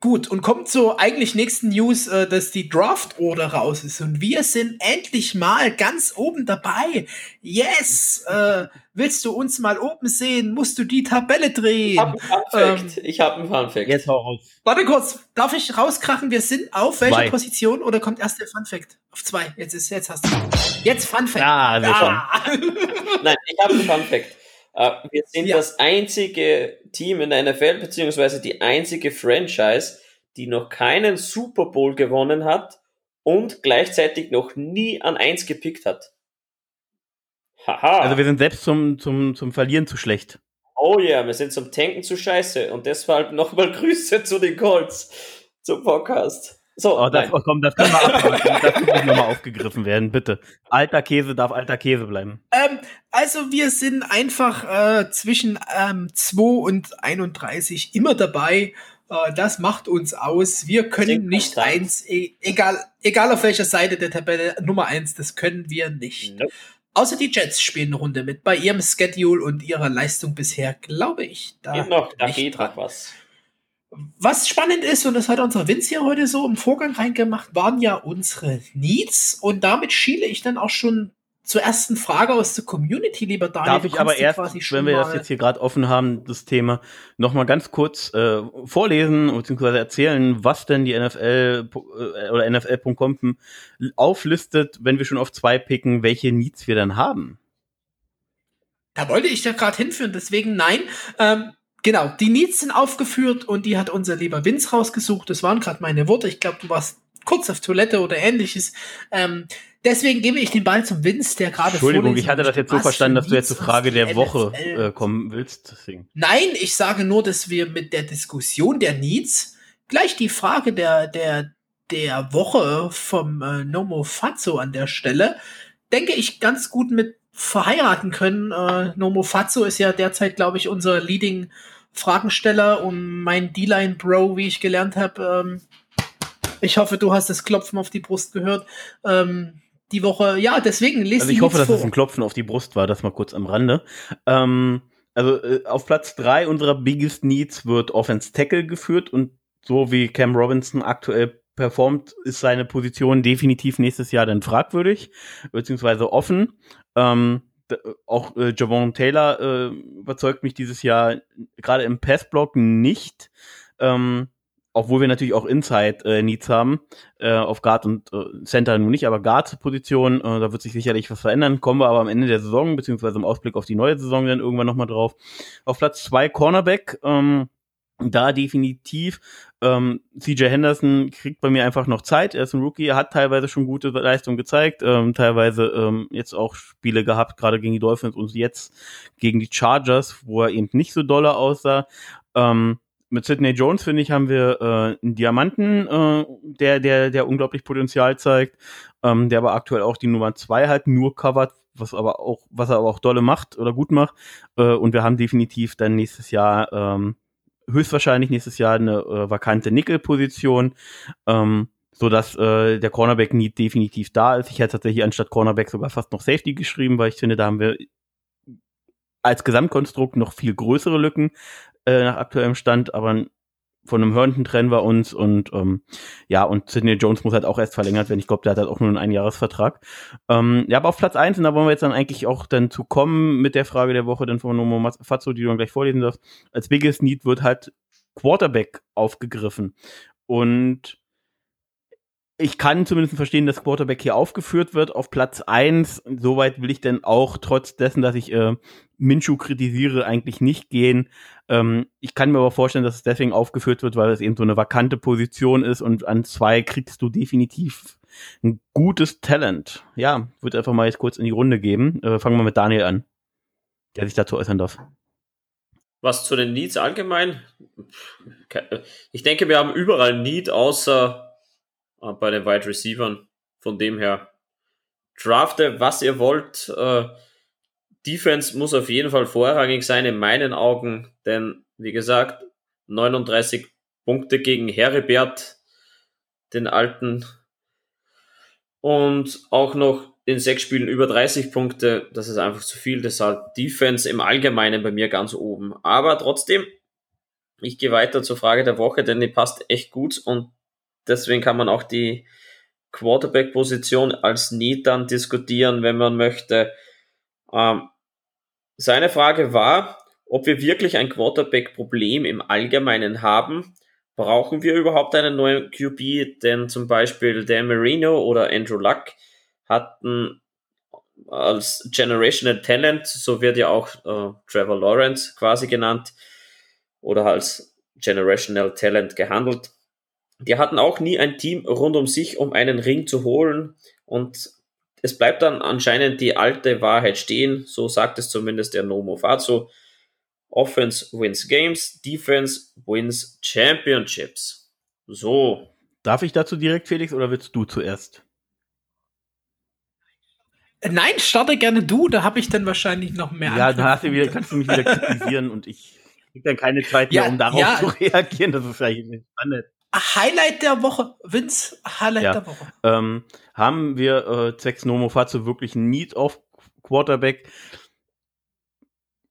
Speaker 1: Gut, und kommt zur eigentlich nächsten News, äh, dass die Draft Order raus ist und wir sind endlich mal ganz oben dabei. Yes! Äh, willst du uns mal oben sehen? Musst du die Tabelle drehen? Ich
Speaker 3: hab einen Fun Ähm, ich hab einen Fun Fact.
Speaker 2: Jetzt hau raus.
Speaker 1: Warte kurz, darf ich rauskrachen? Wir sind auf welcher. Position oder kommt erst der Fun Fact? Auf zwei. Jetzt ist jetzt hast du. Jetzt Fun Fact.
Speaker 2: Ah, ah.
Speaker 3: Nein, ich habe einen Fun Fact. Uh, wir sind ja. das einzige Team in der NFL, beziehungsweise die einzige Franchise, die noch keinen Super Bowl gewonnen hat und gleichzeitig noch nie an eins gepickt hat.
Speaker 2: Haha. Also wir sind selbst zum, zum, zum Verlieren zu schlecht.
Speaker 3: Oh ja, yeah, wir sind zum Tanken zu scheiße und deshalb nochmal Grüße zu den Colts zum Podcast.
Speaker 2: So, oh, das, oh, komm, das können wir abwarten. das muss nochmal aufgegriffen werden, bitte. Alter Käse darf alter Käse bleiben.
Speaker 1: Ähm, also wir sind einfach äh, zwischen ähm, 2 und 31 immer dabei. Äh, das macht uns aus. Wir können nicht eins, e egal, egal auf welcher Seite der Tabelle, Nummer eins, das können wir nicht. Nope. Außer die Jets spielen eine Runde mit. Bei ihrem Schedule und ihrer Leistung bisher, glaube ich.
Speaker 3: Da, Geht noch, da geht noch was.
Speaker 1: Was spannend ist, und das hat unser Vince hier heute so im Vorgang reingemacht, waren ja unsere Needs. Und damit schiele ich dann auch schon zur ersten Frage aus der Community, lieber Daniel.
Speaker 2: Darf ich aber erst, wenn wir das jetzt hier gerade offen haben, das Thema, noch mal ganz kurz äh, vorlesen bzw. erzählen, was denn die NFL äh, oder NFL.com auflistet, wenn wir schon auf zwei picken, welche Needs wir dann haben.
Speaker 1: Da wollte ich ja gerade hinführen, deswegen nein. Ähm, Genau, die Needs sind aufgeführt und die hat unser lieber Vince rausgesucht. Das waren gerade meine Worte. Ich glaube, du warst kurz auf Toilette oder ähnliches. Ähm, deswegen gebe ich den Ball zum Vince, der gerade
Speaker 2: Entschuldigung, ich hatte das jetzt so verstanden, dass du jetzt zur Frage der Woche äh, kommen willst.
Speaker 1: Deswegen. Nein, ich sage nur, dass wir mit der Diskussion der Needs gleich die Frage der, der, der Woche vom äh, Nomo Fazzo an der Stelle, denke ich, ganz gut mit verheiraten können. Äh, Nomo Fazzo ist ja derzeit, glaube ich, unser Leading Fragensteller und mein D-Line Bro, wie ich gelernt habe. Ähm, ich hoffe, du hast das Klopfen auf die Brust gehört. Ähm, die Woche, ja, deswegen
Speaker 2: lese Also ich hoffe, dass vor. es ein Klopfen auf die Brust war, das mal kurz am Rande. Ähm, also äh, auf Platz drei unserer Biggest Needs wird Offense Tackle geführt und so wie Cam Robinson aktuell performt, ist seine Position definitiv nächstes Jahr dann fragwürdig, beziehungsweise offen. Ähm, auch äh, Javon Taylor äh, überzeugt mich dieses Jahr gerade im Passblock nicht. Ähm, obwohl wir natürlich auch Inside-Needs äh, haben, äh, auf Guard und äh, Center nun nicht, aber Guard-Position, äh, da wird sich sicherlich was verändern, kommen wir aber am Ende der Saison, beziehungsweise im Ausblick auf die neue Saison dann irgendwann nochmal drauf. Auf Platz zwei Cornerback, ähm, da definitiv. Ähm, CJ Henderson kriegt bei mir einfach noch Zeit. Er ist ein Rookie, er hat teilweise schon gute Leistungen gezeigt, ähm, teilweise ähm, jetzt auch Spiele gehabt, gerade gegen die Dolphins und jetzt gegen die Chargers, wo er eben nicht so dolle aussah. Ähm, mit Sidney Jones, finde ich, haben wir äh, einen Diamanten, äh, der, der, der unglaublich Potenzial zeigt, ähm, der aber aktuell auch die Nummer zwei halt nur covert, was aber auch, was er aber auch dolle macht oder gut macht. Äh, und wir haben definitiv dann nächstes Jahr ähm, höchstwahrscheinlich nächstes Jahr eine äh, vakante Nickel-Position, ähm, so dass äh, der Cornerback-Need definitiv da ist. Ich hätte tatsächlich anstatt Cornerback sogar fast noch Safety geschrieben, weil ich finde, da haben wir als Gesamtkonstrukt noch viel größere Lücken äh, nach aktuellem Stand, aber von einem Herndon trennen wir uns und ähm, ja, und Sidney Jones muss halt auch erst verlängert werden. Ich glaube, der hat halt auch nur einen Einjahresvertrag. Ähm, ja, aber auf Platz eins und da wollen wir jetzt dann eigentlich auch dann zu kommen mit der Frage der Woche dann von Nomo Fazzo, die du dann gleich vorlesen darfst. Als Biggest Need wird halt Quarterback aufgegriffen. Und ich kann zumindest verstehen, dass Quarterback hier aufgeführt wird auf Platz eins. Soweit will ich denn auch, trotz dessen, dass ich äh, Minshu kritisiere, eigentlich nicht gehen. Ähm, ich kann mir aber vorstellen, dass es deswegen aufgeführt wird, weil es eben so eine vakante Position ist und an zwei kriegst du definitiv ein gutes Talent. Ja, würde einfach mal jetzt kurz in die Runde geben. Äh, fangen wir mit Daniel an, der sich dazu äußern darf.
Speaker 3: Was zu den Needs allgemein? Ich denke, wir haben überall Need, außer äh, bei den Wide Receivern. Von dem her, drafte, was ihr wollt. Äh, Defense muss auf jeden Fall vorrangig sein in meinen Augen, denn wie gesagt, 39 Punkte gegen Heribert, den alten, und auch noch in sechs Spielen über 30 Punkte, das ist einfach zu viel, deshalb Defense im Allgemeinen bei mir ganz oben. Aber trotzdem, ich gehe weiter zur Frage der Woche, denn die passt echt gut und Deswegen kann man auch die Quarterback-Position als Need dann diskutieren, wenn man möchte. Ähm, seine Frage war, ob wir wirklich ein Quarterback-Problem im Allgemeinen haben. Brauchen wir überhaupt einen neuen QB? Denn zum Beispiel Dan Marino oder Andrew Luck hatten als Generational Talent, so wird ja auch äh, Trevor Lawrence quasi genannt, oder als Generational Talent gehandelt die hatten auch nie ein Team rund um sich, um einen Ring zu holen. Und es bleibt dann anscheinend die alte Wahrheit stehen, so sagt es zumindest der Nomo Fazio. Offense wins games, Defense wins championships. So.
Speaker 2: Darf ich dazu direkt, Felix, oder willst du zuerst?
Speaker 1: Nein, starte gerne du, da habe ich dann wahrscheinlich noch mehr.
Speaker 2: Ja, da hast du wieder, kannst du mich wieder kritisieren und ich krieg dann keine Zeit mehr, ja, um darauf ja. zu reagieren. Das ist vielleicht nicht spannend.
Speaker 1: Highlight der Woche, Vince, Highlight ja. der Woche.
Speaker 2: Ähm, haben wir äh, zwecks Nomo Fazio wirklich ein Need auf Quarterback?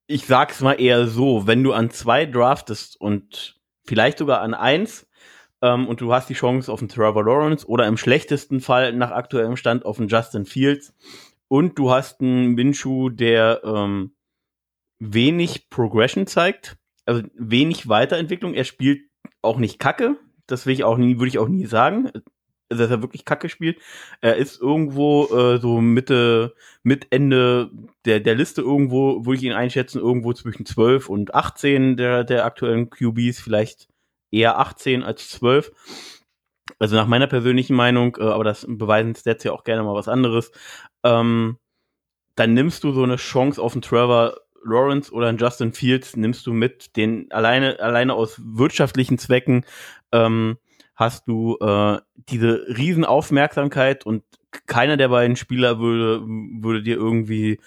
Speaker 2: Ich sag's mal eher so, wenn du an zwei draftest und vielleicht sogar an eins ähm, und du hast die Chance auf einen Trevor Lawrence oder im schlechtesten Fall nach aktuellem Stand auf einen Justin Fields und du hast einen Minshu, der ähm, wenig Progression zeigt, also wenig Weiterentwicklung. Er spielt auch nicht kacke, das will ich auch nie, würde ich auch nie sagen, dass er wirklich Kacke spielt. Er ist irgendwo äh, so Mitte, mit Ende der, der Liste irgendwo, würde ich ihn einschätzen, irgendwo zwischen 12 und 18 der, der aktuellen QBs, vielleicht eher 18 als 12. Also nach meiner persönlichen Meinung, äh, aber das beweisen Stats ja auch gerne mal was anderes, ähm, dann nimmst du so eine Chance auf einen Trevor Lawrence oder einen Justin Fields, nimmst du mit, den alleine, alleine aus wirtschaftlichen Zwecken ähm, hast du äh, diese Riesenaufmerksamkeit und keiner der beiden Spieler würde, würde dir irgendwie,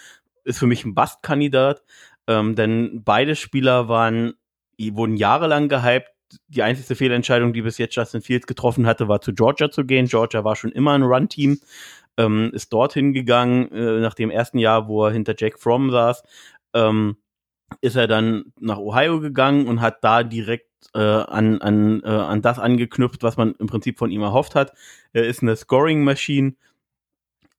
Speaker 2: ist für mich ein Bastkandidat, ähm, denn beide Spieler waren, wurden jahrelang gehypt. Die einzige Fehlentscheidung, die bis jetzt Justin Fields getroffen hatte, war zu Georgia zu gehen. Georgia war schon immer ein Run-Team, ähm, ist dorthin gegangen, äh, nach dem ersten Jahr, wo er hinter Jack Fromm saß, ähm, ist er dann nach Ohio gegangen und hat da direkt äh, an, an, äh, an das angeknüpft, was man im Prinzip von ihm erhofft hat. Er ist eine Scoring-Machine,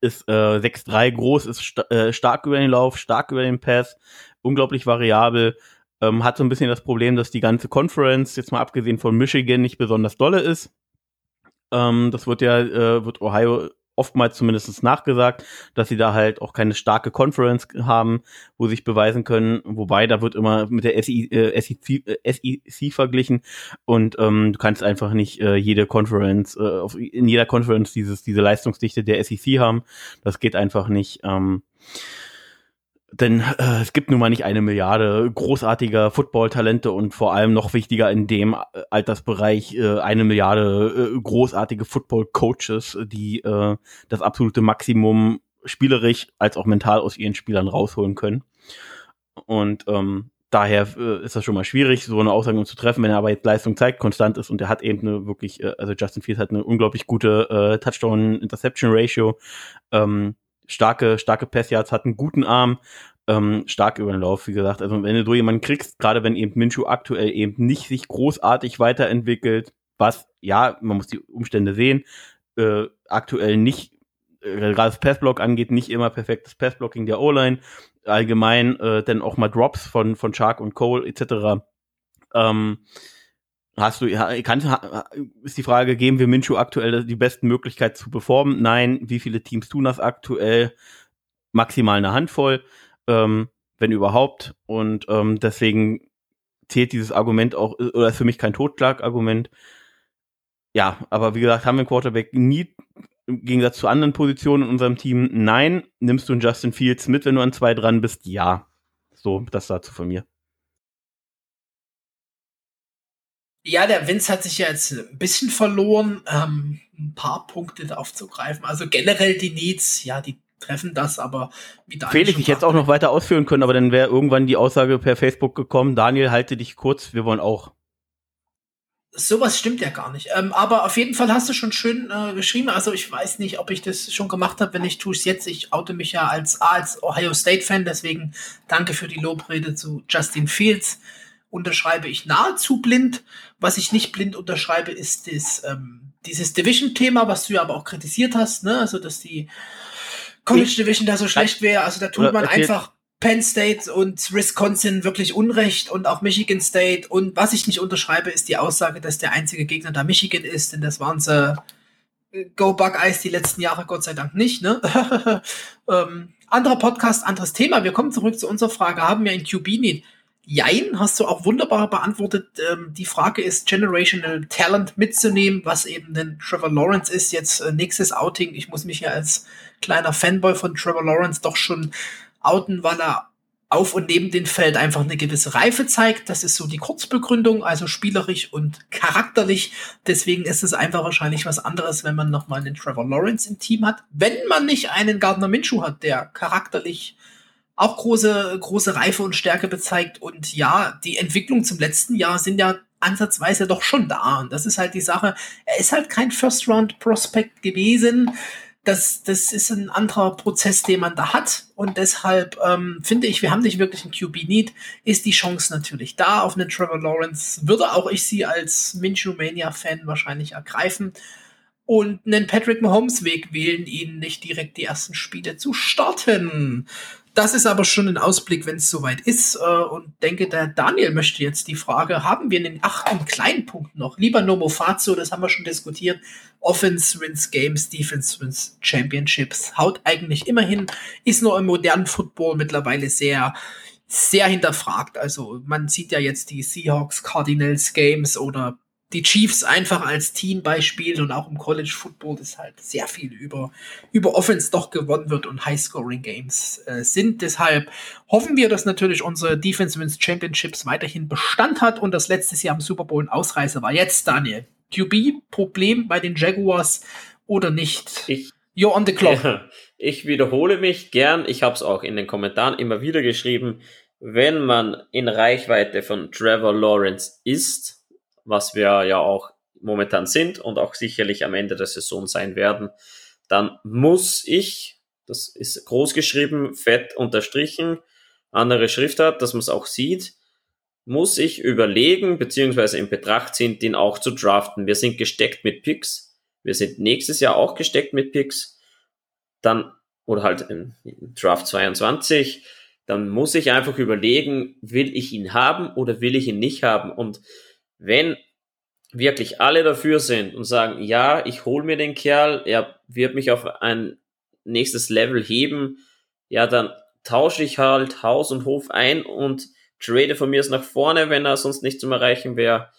Speaker 2: ist äh, 6'3 groß, ist sta äh, stark über den Lauf, stark über den Pass, unglaublich variabel. Ähm, hat so ein bisschen das Problem, dass die ganze Conference, jetzt mal abgesehen von Michigan, nicht besonders dolle ist. Ähm, das wird ja, äh, wird Ohio oftmals zumindest nachgesagt, dass sie da halt auch keine starke Conference haben, wo sie sich beweisen können. Wobei, da wird immer mit der SEC, äh, SEC, äh, SEC verglichen und ähm, du kannst einfach nicht äh, jede Conference, äh, auf, in jeder Conference dieses, diese Leistungsdichte der SEC haben. Das geht einfach nicht. Ähm, denn äh, es gibt nun mal nicht eine Milliarde großartiger Football-Talente und vor allem noch wichtiger in dem äh, Altersbereich äh, eine Milliarde äh, großartige Football-Coaches, die äh, das absolute Maximum spielerisch als auch mental aus ihren Spielern rausholen können. Und ähm, daher äh, ist das schon mal schwierig, so eine Aussage zu treffen, wenn er aber jetzt Leistung zeigt, konstant ist und er hat eben eine wirklich, äh, also Justin Fields hat eine unglaublich gute äh, Touchdown-Interception-Ratio. Ähm, starke, starke Passyards, hat einen guten Arm, ähm, stark über den Lauf, wie gesagt. Also wenn du so jemanden kriegst, gerade wenn eben Minshu aktuell eben nicht sich großartig weiterentwickelt, was, ja, man muss die Umstände sehen, äh, aktuell nicht, äh, gerade das Passblock angeht, nicht immer perfektes Passblocking der O-Line, allgemein äh, dann auch mal Drops von, von Shark und Cole etc. Ähm, Hast du, kannst, ist die Frage, geben wir Minshu aktuell die besten Möglichkeiten zu performen? Nein. Wie viele Teams tun das aktuell? Maximal eine Handvoll, ähm, wenn überhaupt. Und ähm, deswegen zählt dieses Argument auch, oder ist für mich kein Totschlagargument. Ja, aber wie gesagt, haben wir einen Quarterback nie im Gegensatz zu anderen Positionen in unserem Team? Nein. Nimmst du einen Justin Fields mit, wenn du an zwei dran bist? Ja. So, das dazu von mir.
Speaker 1: Ja, der Vince hat sich ja jetzt ein bisschen verloren, ähm, ein paar Punkte aufzugreifen. Also generell die Needs, ja, die treffen das, aber
Speaker 2: wie Daniel Felix, ich jetzt auch noch weiter ausführen können, aber dann wäre irgendwann die Aussage per Facebook gekommen, Daniel, halte dich kurz, wir wollen auch.
Speaker 1: Sowas stimmt ja gar nicht. Ähm, aber auf jeden Fall hast du schon schön äh, geschrieben. Also ich weiß nicht, ob ich das schon gemacht habe. Wenn ich tue es jetzt. Ich oute mich ja als, als Ohio State Fan. Deswegen danke für die Lobrede zu Justin Fields unterschreibe ich nahezu blind. Was ich nicht blind unterschreibe, ist das, ähm, dieses Division-Thema, was du ja aber auch kritisiert hast, ne? Also, dass die College Division da so schlecht wäre. Also, da tut man einfach Penn State und Wisconsin wirklich Unrecht und auch Michigan State. Und was ich nicht unterschreibe, ist die Aussage, dass der einzige Gegner da Michigan ist, denn das waren sie äh, Go Buckeyes die letzten Jahre Gott sei Dank nicht, ne? ähm, anderer Podcast, anderes Thema. Wir kommen zurück zu unserer Frage. Haben wir ein QB Need? Jein, hast du auch wunderbar beantwortet. Ähm, die Frage ist, Generational Talent mitzunehmen, was eben denn Trevor Lawrence ist. Jetzt äh, nächstes Outing. Ich muss mich ja als kleiner Fanboy von Trevor Lawrence doch schon outen, weil er auf und neben dem Feld einfach eine gewisse Reife zeigt. Das ist so die Kurzbegründung, also spielerisch und charakterlich. Deswegen ist es einfach wahrscheinlich was anderes, wenn man nochmal einen Trevor Lawrence im Team hat. Wenn man nicht einen Gardner Minshew hat, der charakterlich auch große, große Reife und Stärke bezeigt. Und ja, die Entwicklung zum letzten Jahr sind ja ansatzweise doch schon da. Und das ist halt die Sache. Er ist halt kein First-Round-Prospect gewesen das, das ist ein anderer Prozess, den man da hat. Und deshalb ähm, finde ich, wir haben nicht wirklich einen QB-Need. Ist die Chance natürlich da auf einen Trevor Lawrence. Würde auch ich sie als Minshew-Mania-Fan wahrscheinlich ergreifen. Und einen Patrick Mahomes-Weg wählen, ihn nicht direkt die ersten Spiele zu starten. Das ist aber schon ein Ausblick, wenn es soweit ist. Äh, und denke, der Daniel möchte jetzt die Frage, haben wir einen achten kleinen Punkt noch? Lieber Nomo Fazio, das haben wir schon diskutiert. Offense wins Games, Defense wins Championships. Haut eigentlich immerhin, ist nur im modernen Football mittlerweile sehr, sehr hinterfragt. Also man sieht ja jetzt die Seahawks, Cardinals Games oder die Chiefs einfach als Teambeispiel und auch im College Football ist halt sehr viel über, über Offense doch gewonnen wird und High-Scoring Games äh, sind. Deshalb hoffen wir, dass natürlich unsere Defense Wins Championships weiterhin Bestand hat und das letztes Jahr im Super Bowl ein Ausreißer war. Jetzt, Daniel, QB-Problem bei den Jaguars oder nicht?
Speaker 3: Ich,
Speaker 1: You're on the clock.
Speaker 3: Ja, ich wiederhole mich gern. Ich habe es auch in den Kommentaren immer wieder geschrieben. Wenn man in Reichweite von Trevor Lawrence ist, was wir ja auch momentan sind und auch sicherlich am Ende der Saison sein werden, dann muss ich, das ist groß geschrieben, fett unterstrichen, andere Schriftart, dass man es auch sieht, muss ich überlegen, beziehungsweise in Betracht ziehen, den auch zu draften. Wir sind gesteckt mit Picks. Wir sind nächstes Jahr auch gesteckt mit Picks. Dann, oder halt im Draft 22, dann muss ich einfach überlegen, will ich ihn haben oder will ich ihn nicht haben? Und wenn wirklich alle dafür sind und sagen, ja, ich hole mir den Kerl, er wird mich auf ein nächstes Level heben, ja, dann tausche ich halt Haus und Hof ein und trade von mir es nach vorne, wenn er sonst nicht zum Erreichen wäre.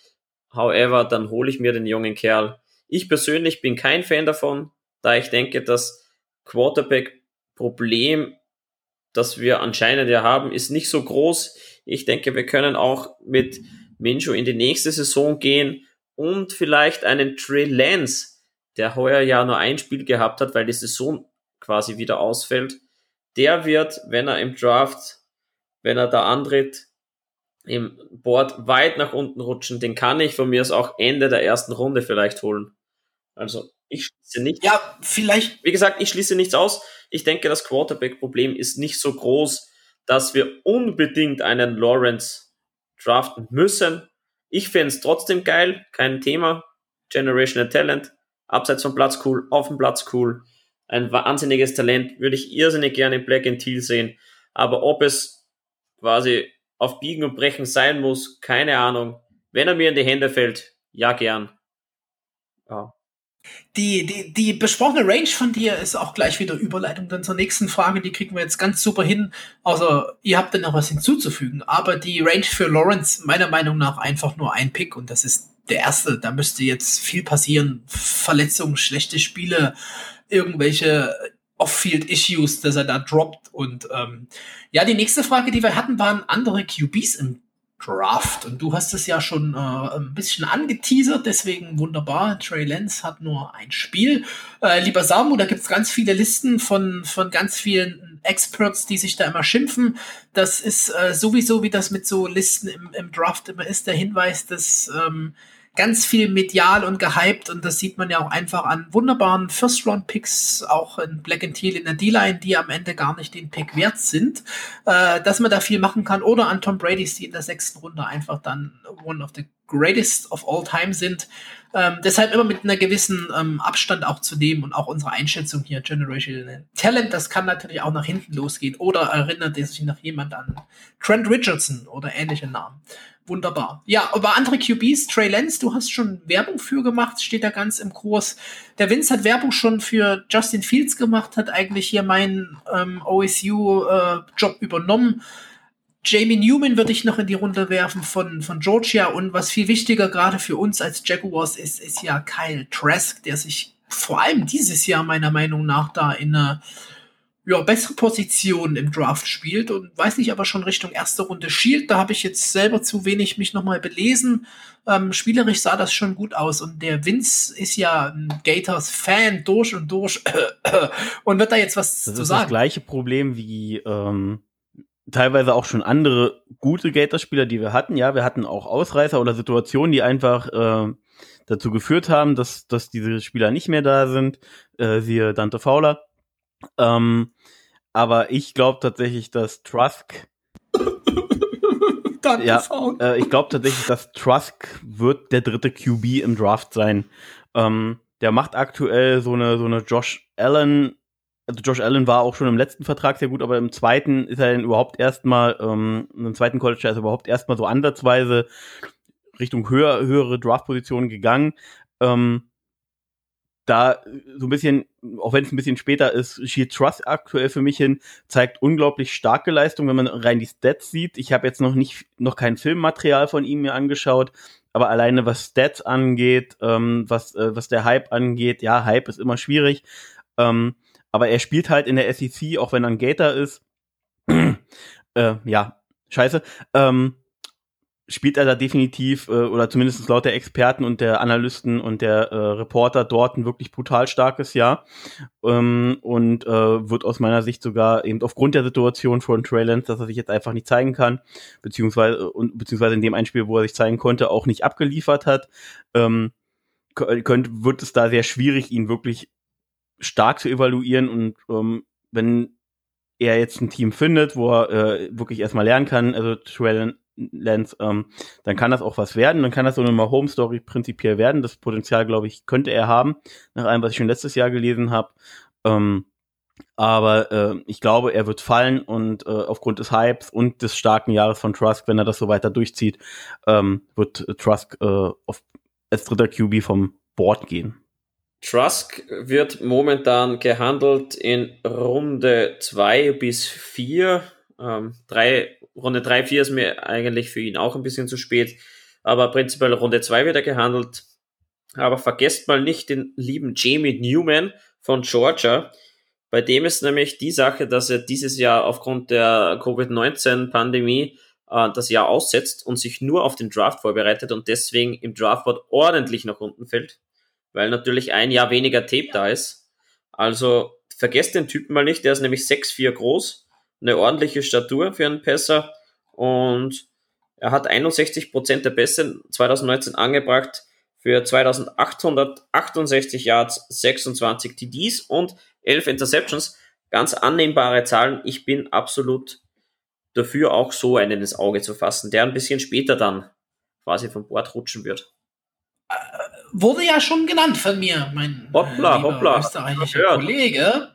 Speaker 3: However, dann hole ich mir den jungen Kerl. Ich persönlich bin kein Fan davon, da ich denke, das Quarterback-Problem, das wir anscheinend ja haben, ist nicht so groß. Ich denke, wir können auch mit Minshew in die nächste Saison gehen und vielleicht einen Trey Lance, der heuer ja nur ein Spiel gehabt hat, weil die Saison quasi wieder ausfällt. Der wird, wenn er im Draft, wenn er da antritt, im Board weit nach unten rutschen. Den kann ich von mir aus auch Ende der ersten Runde vielleicht holen. Also ich schließe nicht.
Speaker 1: Ja, vielleicht.
Speaker 3: Wie gesagt, ich schließe nichts aus. Ich denke, das Quarterback-Problem ist nicht so groß, dass wir unbedingt einen Lawrence draften müssen. Ich fände es trotzdem geil, kein Thema. Generational Talent, abseits vom Platz cool, auf dem Platz cool. Ein wahnsinniges Talent, würde ich irrsinnig gerne in Black and Teal sehen. Aber ob es quasi auf Biegen und Brechen sein muss, keine Ahnung. Wenn er mir in die Hände fällt, ja gern.
Speaker 1: Ja. Die, die, die besprochene Range von dir ist auch gleich wieder Überleitung dann zur nächsten Frage. Die kriegen wir jetzt ganz super hin. Also, ihr habt dann noch was hinzuzufügen. Aber die Range für Lawrence, meiner Meinung nach, einfach nur ein Pick. Und das ist der erste. Da müsste jetzt viel passieren. Verletzungen, schlechte Spiele, irgendwelche Off-Field-Issues, dass er da droppt. Und ähm, ja, die nächste Frage, die wir hatten, waren andere QBs im Draft. Und du hast es ja schon äh, ein bisschen angeteasert, deswegen wunderbar. Trey Lance hat nur ein Spiel. Äh, lieber Samu, da gibt's ganz viele Listen von, von ganz vielen Experts, die sich da immer schimpfen. Das ist äh, sowieso, wie das mit so Listen im, im Draft immer ist, der Hinweis, dass ähm, ganz viel medial und gehypt und das sieht man ja auch einfach an wunderbaren First-Round-Picks, auch in Black and Teal in der D-Line, die am Ende gar nicht den Pick wert sind, äh, dass man da viel machen kann. Oder an Tom Brady's, die in der sechsten Runde einfach dann one of the greatest of all time sind. Ähm, deshalb immer mit einer gewissen ähm, Abstand auch zu nehmen und auch unsere Einschätzung hier, Generational Talent, das kann natürlich auch nach hinten losgehen oder erinnert sich noch jemand an Trent Richardson oder ähnliche Namen. Wunderbar. Ja, aber andere QBs, Trey Lance, du hast schon Werbung für gemacht, steht da ganz im Kurs. Der Vince hat Werbung schon für Justin Fields gemacht, hat eigentlich hier meinen ähm, OSU-Job äh, übernommen. Jamie Newman würde ich noch in die Runde werfen von, von Georgia. Und was viel wichtiger gerade für uns als Jaguars ist, ist ja Kyle Trask, der sich vor allem dieses Jahr meiner Meinung nach da in einer ja, bessere Position im Draft spielt und weiß nicht, aber schon Richtung erste Runde schielt. Da habe ich jetzt selber zu wenig mich nochmal belesen. Ähm, spielerisch sah das schon gut aus und der Vince ist ja ein Gators-Fan durch und durch und wird da jetzt was
Speaker 2: das
Speaker 1: zu
Speaker 2: ist
Speaker 1: sagen.
Speaker 2: Das gleiche Problem wie ähm, teilweise auch schon andere gute Gators-Spieler, die wir hatten. Ja, wir hatten auch Ausreißer oder Situationen, die einfach äh, dazu geführt haben, dass, dass diese Spieler nicht mehr da sind. Äh, siehe Dante Fowler. Ähm, aber ich glaube tatsächlich, dass Trusk ja, äh, ich glaube tatsächlich, dass Trusk wird der dritte QB im Draft sein. Ähm, der macht aktuell so eine so eine Josh Allen. Also Josh Allen war auch schon im letzten Vertrag sehr gut, aber im zweiten ist er dann überhaupt erstmal, ähm, im zweiten College ist er überhaupt erstmal so ansatzweise Richtung höher, höhere Draftpositionen gegangen. Ähm, da so ein bisschen, auch wenn es ein bisschen später ist, schielt Trust aktuell für mich hin, zeigt unglaublich starke Leistung, wenn man rein die Stats sieht. Ich habe jetzt noch nicht, noch kein Filmmaterial von ihm mir angeschaut, aber alleine was Stats angeht, ähm, was, äh, was der Hype angeht, ja, Hype ist immer schwierig, ähm, aber er spielt halt in der SEC, auch wenn er ein Gator ist. äh, ja, scheiße. Ähm, spielt er da definitiv, äh, oder zumindest laut der Experten und der Analysten und der äh, Reporter dort ein wirklich brutal starkes Jahr. Ähm, und äh, wird aus meiner Sicht sogar eben aufgrund der Situation von Trey dass er sich jetzt einfach nicht zeigen kann, beziehungsweise, und, beziehungsweise in dem Einspiel, wo er sich zeigen konnte, auch nicht abgeliefert hat, ähm, könnte, wird es da sehr schwierig, ihn wirklich stark zu evaluieren und ähm, wenn er jetzt ein Team findet, wo er äh, wirklich erstmal lernen kann, also Trey Lance, ähm, dann kann das auch was werden. Dann kann das so eine Home-Story prinzipiell werden. Das Potenzial, glaube ich, könnte er haben, nach allem, was ich schon letztes Jahr gelesen habe. Ähm, aber äh, ich glaube, er wird fallen und äh, aufgrund des Hypes und des starken Jahres von Trusk, wenn er das so weiter durchzieht, ähm, wird Trusk äh, auf, als dritter QB vom Board gehen.
Speaker 3: Trusk wird momentan gehandelt in Runde 2 bis 4. Ähm, drei, Runde 3, 4 ist mir eigentlich für ihn auch ein bisschen zu spät. Aber prinzipiell Runde 2 wird er gehandelt. Aber vergesst mal nicht den lieben Jamie Newman von Georgia. Bei dem ist nämlich die Sache, dass er dieses Jahr aufgrund der Covid-19-Pandemie äh, das Jahr aussetzt und sich nur auf den Draft vorbereitet und deswegen im Draftboard ordentlich nach unten fällt, weil natürlich ein Jahr weniger Tape da ist. Also vergesst den Typen mal nicht, der ist nämlich 6'4 groß, eine ordentliche Statur für einen Pässer und er hat 61% der Pässe 2019 angebracht für 2868 Yards, 26 TDs und 11 Interceptions. Ganz annehmbare Zahlen. Ich bin absolut dafür, auch so einen ins Auge zu fassen, der ein bisschen später dann quasi vom Bord rutschen wird.
Speaker 1: Wurde ja schon genannt von mir, mein
Speaker 3: hoppla,
Speaker 1: äh,
Speaker 3: hoppla.
Speaker 1: österreichischer
Speaker 3: Ja.
Speaker 1: Kollege.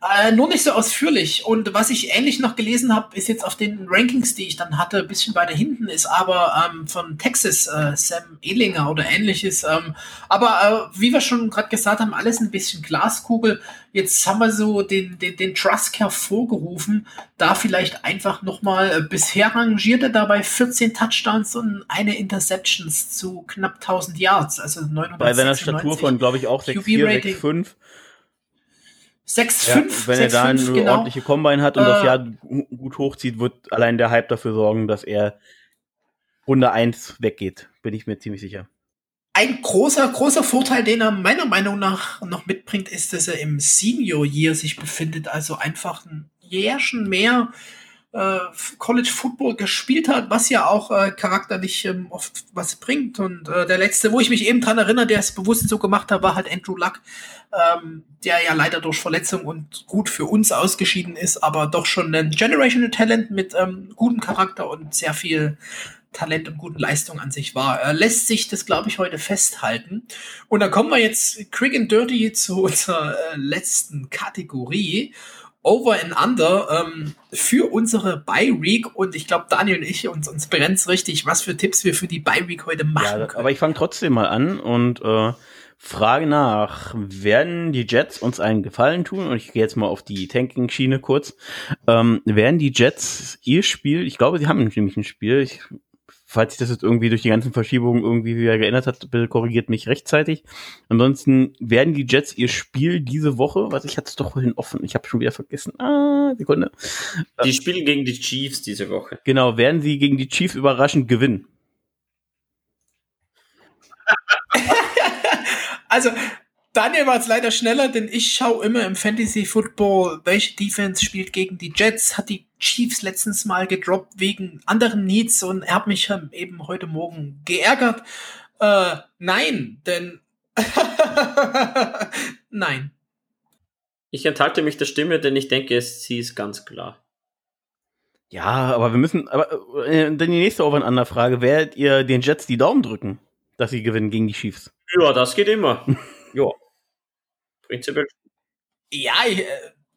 Speaker 1: Äh, nur nicht so ausführlich. Und was ich ähnlich noch gelesen habe, ist jetzt auf den Rankings, die ich dann hatte, ein bisschen weiter hinten, ist aber ähm, von Texas äh, Sam Ehlinger oder ähnliches. Ähm, aber äh, wie wir schon gerade gesagt haben, alles ein bisschen Glaskugel. Jetzt haben wir so den, den, den Trusk hervorgerufen. Da vielleicht einfach nochmal, äh, bisher rangiert er dabei 14 Touchdowns und eine Interceptions zu knapp 1000 Yards. Also 996.
Speaker 2: Bei seiner Statur von, glaube ich, auch 6'4,
Speaker 1: QB-Rating.
Speaker 2: 6'5.
Speaker 1: 6-5,
Speaker 2: Ja, wenn er da eine
Speaker 1: 6-5, genau.
Speaker 2: ordentliche Combine hat und das
Speaker 1: Äh,
Speaker 2: Jahr gu- gut hochzieht, wird allein der Hype dafür sorgen, dass er Runde 1 weggeht. Bin ich mir ziemlich sicher.
Speaker 1: Ein großer, großer Vorteil, den er meiner Meinung nach noch mitbringt, ist, dass er im Senior Year sich befindet, also einfach ein Jährchen mehr äh, College Football gespielt hat, was ja auch äh, charakterlich ähm, oft was bringt. Und äh, der letzte, wo ich mich eben dran erinnere, der es bewusst so gemacht hat, war halt Andrew Luck, ähm, der ja leider durch Verletzung und gut für uns ausgeschieden ist, aber doch schon ein Generational Talent mit ähm, gutem Charakter und sehr viel Talent und guten Leistung an sich war. Er lässt sich das, glaube ich, heute festhalten. Und dann kommen wir jetzt quick and dirty zu unserer äh, letzten Kategorie. Over and Under ähm, für unsere Bye Week und ich glaube Daniel und ich uns uns brennt's richtig, was für Tipps wir für die Bye Week heute machen
Speaker 2: Ja,
Speaker 1: können.
Speaker 2: aber ich fange trotzdem mal an und äh, frage nach, werden die Jets uns einen Gefallen tun? Und ich gehe jetzt mal auf die Tanking-Schiene kurz. Ähm, werden die Jets ihr Spiel, ich glaube, sie haben nämlich ein Spiel, ich falls sich das jetzt irgendwie durch die ganzen Verschiebungen irgendwie wieder geändert hat, bitte korrigiert mich rechtzeitig. Ansonsten werden die Jets ihr Spiel diese Woche, was ich hatte es doch vorhin offen, ich habe schon wieder vergessen. Ah, Sekunde.
Speaker 3: Die spielen gegen die Chiefs diese Woche.
Speaker 2: Genau, werden sie gegen die Chiefs überraschend gewinnen.
Speaker 1: also, Daniel war jetzt leider schneller, denn ich schaue immer im Fantasy Football, welche Defense spielt gegen die Jets, hat die Chiefs letztens mal gedroppt wegen anderen Needs und er hat mich eben heute Morgen geärgert. Äh, nein, denn nein.
Speaker 3: Ich enthalte mich der Stimme, denn ich denke, es sie ist ganz klar.
Speaker 2: Ja, aber wir müssen, aber äh, dann die nächste Over-Frage, werdet ihr den Jets die Daumen drücken, dass sie gewinnen gegen die Chiefs?
Speaker 3: Ja, das geht immer. ja. Prinzipiell.
Speaker 1: Ja, äh,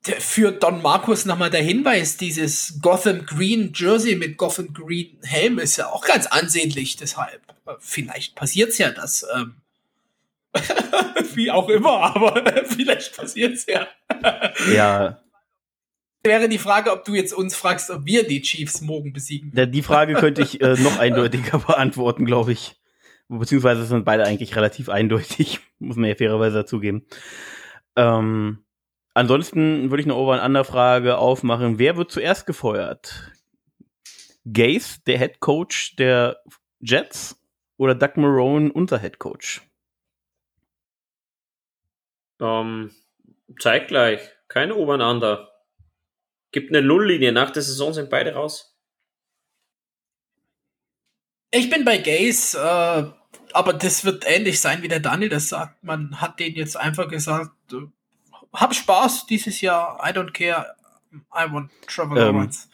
Speaker 1: für Don Markus nochmal der Hinweis, dieses Gotham Green Jersey mit Gotham Green Helm ist ja auch ganz ansehnlich, deshalb. Äh, vielleicht passiert's ja, dass, ähm, wie auch immer, aber vielleicht passiert's ja.
Speaker 2: ja.
Speaker 1: Wäre die Frage, ob du jetzt uns fragst, ob wir die Chiefs morgen besiegen.
Speaker 2: Ja, die Frage könnte ich äh, noch eindeutiger beantworten, glaube ich. Beziehungsweise sind beide eigentlich relativ eindeutig, muss man ja fairerweise dazugeben. Ähm, ansonsten würde ich eine Over-Under-Frage aufmachen. Wer wird zuerst gefeuert? Gaze, der Head Coach der Jets, oder Doug Marone, unser Head Coach?
Speaker 3: Ähm, zeitgleich. Keine Over-Under. Gibt eine Nulllinie. Nach der Saison sind beide raus.
Speaker 1: Ich bin bei Gaze. Äh aber das wird ähnlich sein, wie der Daniel das sagt. Man hat denen jetzt einfach gesagt, hab Spaß dieses Jahr, I don't care, I want Trevor ähm, Lawrence.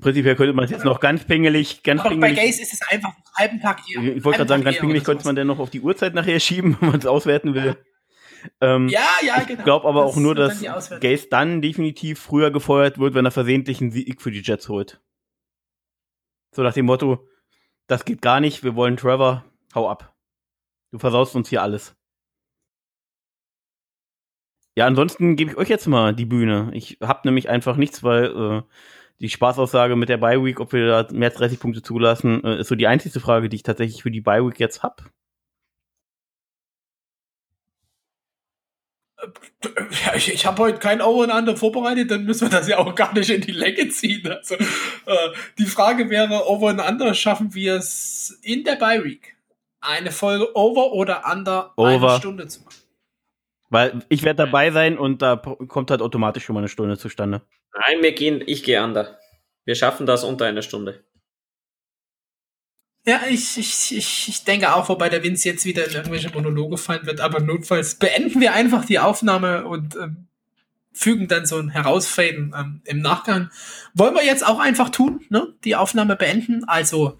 Speaker 2: Prinzipiell könnte man es jetzt noch ganz pingelig, ganz
Speaker 1: Aber
Speaker 2: pingelig.
Speaker 1: bei Gaze ist es einfach einen halben Tag
Speaker 2: eher. Ich wollte gerade sagen, ganz pingelig könnte man denn noch auf die Uhrzeit nachher schieben, wenn man es auswerten will.
Speaker 1: Ähm, ja, ja, genau.
Speaker 2: Ich glaube aber das auch nur, dass Gaze dann definitiv früher gefeuert wird, wenn er versehentlich einen Sieg für die Jets holt. So nach dem Motto, das geht gar nicht, wir wollen Trevor, Hau ab. Du versaust uns hier alles. Ja, ansonsten gebe ich euch jetzt mal die Bühne. Ich habe nämlich einfach nichts, weil äh, die Spaßaussage mit der Bye Week, ob wir da mehr als 30 Punkte zulassen, äh, ist so die einzige Frage, die ich tatsächlich für die Bye Week jetzt habe.
Speaker 1: Ja, ich, ich habe heute kein Over und Under vorbereitet, dann müssen wir das ja auch gar nicht in die Länge ziehen. Also äh, die Frage wäre, Over und Under schaffen wir es in der Bye Week? Eine Folge over oder under over. eine Stunde zu machen.
Speaker 2: Weil ich werde dabei sein und da kommt halt automatisch schon mal eine Stunde zustande.
Speaker 3: Nein, wir gehen, ich gehe under. Wir schaffen das unter einer Stunde.
Speaker 1: Ja, ich, ich, ich, ich denke auch, wobei der Vince jetzt wieder in irgendwelche Monologe fallen wird, aber notfalls beenden wir einfach die Aufnahme und ähm, fügen dann so ein Herausfaden ähm, im Nachgang. Wollen wir jetzt auch einfach tun, ne? Die Aufnahme beenden. Also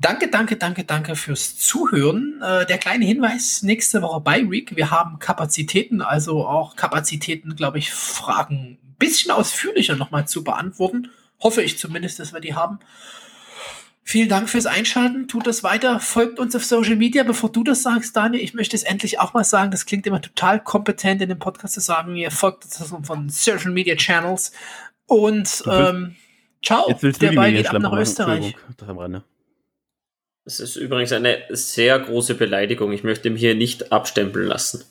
Speaker 1: Danke, danke, danke, danke fürs Zuhören. Äh, der kleine Hinweis, nächste Woche bei Week. Wir haben Kapazitäten, also auch Kapazitäten, glaube ich, Fragen ein bisschen ausführlicher nochmal zu beantworten. Hoffe ich zumindest, dass wir die haben. Vielen Dank fürs Einschalten. Tut das weiter. Folgt uns auf Social Media. Bevor du das sagst, Daniel, ich möchte es endlich auch mal sagen. Das klingt immer total kompetent in dem Podcast zu sagen. Ihr folgt uns von Social Media Channels. Und ähm, ciao.
Speaker 2: Jetzt willst du der Ball geht ab nach Österreich. Das
Speaker 3: ist übrigens eine sehr große Beleidigung. Ich möchte ihn hier nicht abstempeln lassen.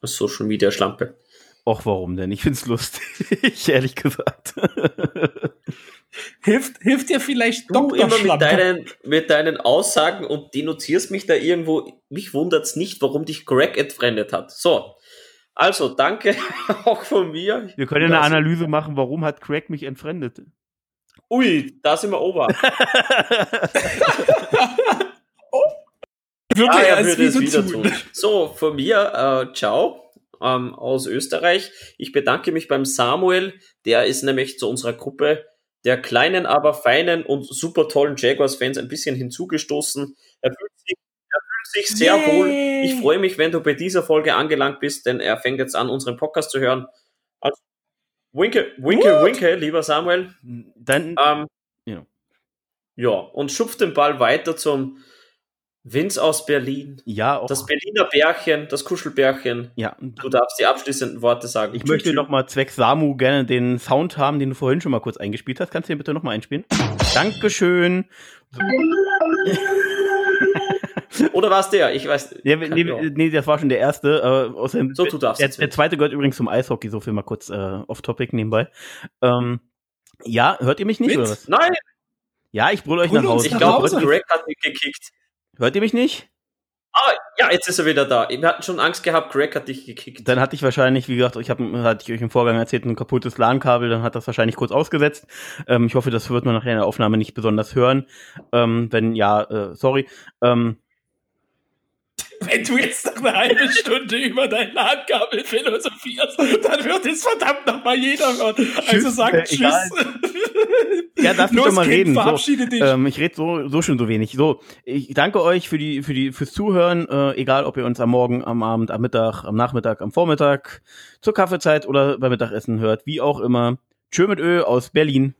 Speaker 3: Als Social Media Schlampe.
Speaker 2: Och, warum denn? Ich find's lustig, ehrlich gesagt.
Speaker 1: hilft, hilft dir vielleicht
Speaker 3: du immer mit deinen, mit deinen Aussagen und denunzierst mich da irgendwo. Mich wundert's nicht, warum dich Greg entfremdet hat. So. Also, danke auch von mir.
Speaker 2: Wir können eine Analyse machen, warum hat Craig mich entfremdet.
Speaker 3: Ui, da sind wir ober. oh.
Speaker 1: Wirklich, ah, er würde es wieder
Speaker 3: tun. So, von mir, äh, ciao ähm, aus Österreich. Ich bedanke mich beim Samuel, der ist nämlich zu unserer Gruppe der kleinen, aber feinen und super tollen Jaguars-Fans ein bisschen hinzugestoßen. Er fühlt sich, er fühlt sich sehr Yay. wohl. Ich freue mich, wenn du bei dieser Folge angelangt bist, denn er fängt jetzt an, unseren Podcast zu hören. Also Winke, winke, What? winke, lieber Samuel.
Speaker 2: Dann,
Speaker 3: ähm, ja. ja, und schupft den Ball weiter zum Vince aus Berlin.
Speaker 2: Ja, auch.
Speaker 3: Das Berliner Bärchen, das Kuschelbärchen.
Speaker 2: ja.
Speaker 3: Du darfst die abschließenden Worte sagen.
Speaker 2: Ich möchte noch mal zwecks Samu gerne den Sound haben, den du vorhin schon mal kurz eingespielt hast. Kannst du den bitte noch mal einspielen? Dankeschön.
Speaker 3: Oder war es der? Ich weiß.
Speaker 2: Ja, nee,
Speaker 3: ja.
Speaker 2: nee, das war schon der erste. Äh, außerdem,
Speaker 3: So, du darfst
Speaker 2: der, der zweite gehört übrigens zum Eishockey, so viel mal kurz äh, off-topic nebenbei. Ähm, ja, hört ihr mich nicht
Speaker 1: Mit?
Speaker 2: oder was?
Speaker 3: Nein,
Speaker 2: Ja, ich brülle euch nach Hause.
Speaker 3: ich glaube. Greg hat mich gekickt.
Speaker 2: Hört ihr mich nicht?
Speaker 3: Ah, ja, jetzt ist er wieder da. Wir hatten schon Angst gehabt, Greg hat dich gekickt.
Speaker 2: Dann hatte ich wahrscheinlich, wie gesagt, ich habe, hatte ich euch im Vorgang erzählt, ein kaputtes LAN-Kabel, dann hat das wahrscheinlich kurz ausgesetzt. Ähm, ich hoffe, das wird man nachher in der Aufnahme nicht besonders hören. Ähm, wenn ja, äh, sorry. Ähm,
Speaker 1: Wenn du jetzt noch eine halbe Stunde über dein LAN-Kabel philosophierst, dann wird es verdammt noch mal jeder hören. Also sag
Speaker 2: äh,
Speaker 1: Tschüss.
Speaker 2: egal. ja, darf ich
Speaker 1: Los,
Speaker 2: doch mal
Speaker 1: Kind,
Speaker 2: reden. So.
Speaker 1: verabschiede dich.
Speaker 2: Ähm, ich rede so, so schon so wenig. So, ich danke euch für die, für die, fürs Zuhören. Äh, egal, ob ihr uns am Morgen, am Abend, am Mittag, am Nachmittag, am Vormittag, zur Kaffeezeit oder beim Mittagessen hört, wie auch immer. Tschö mit Ö aus Berlin.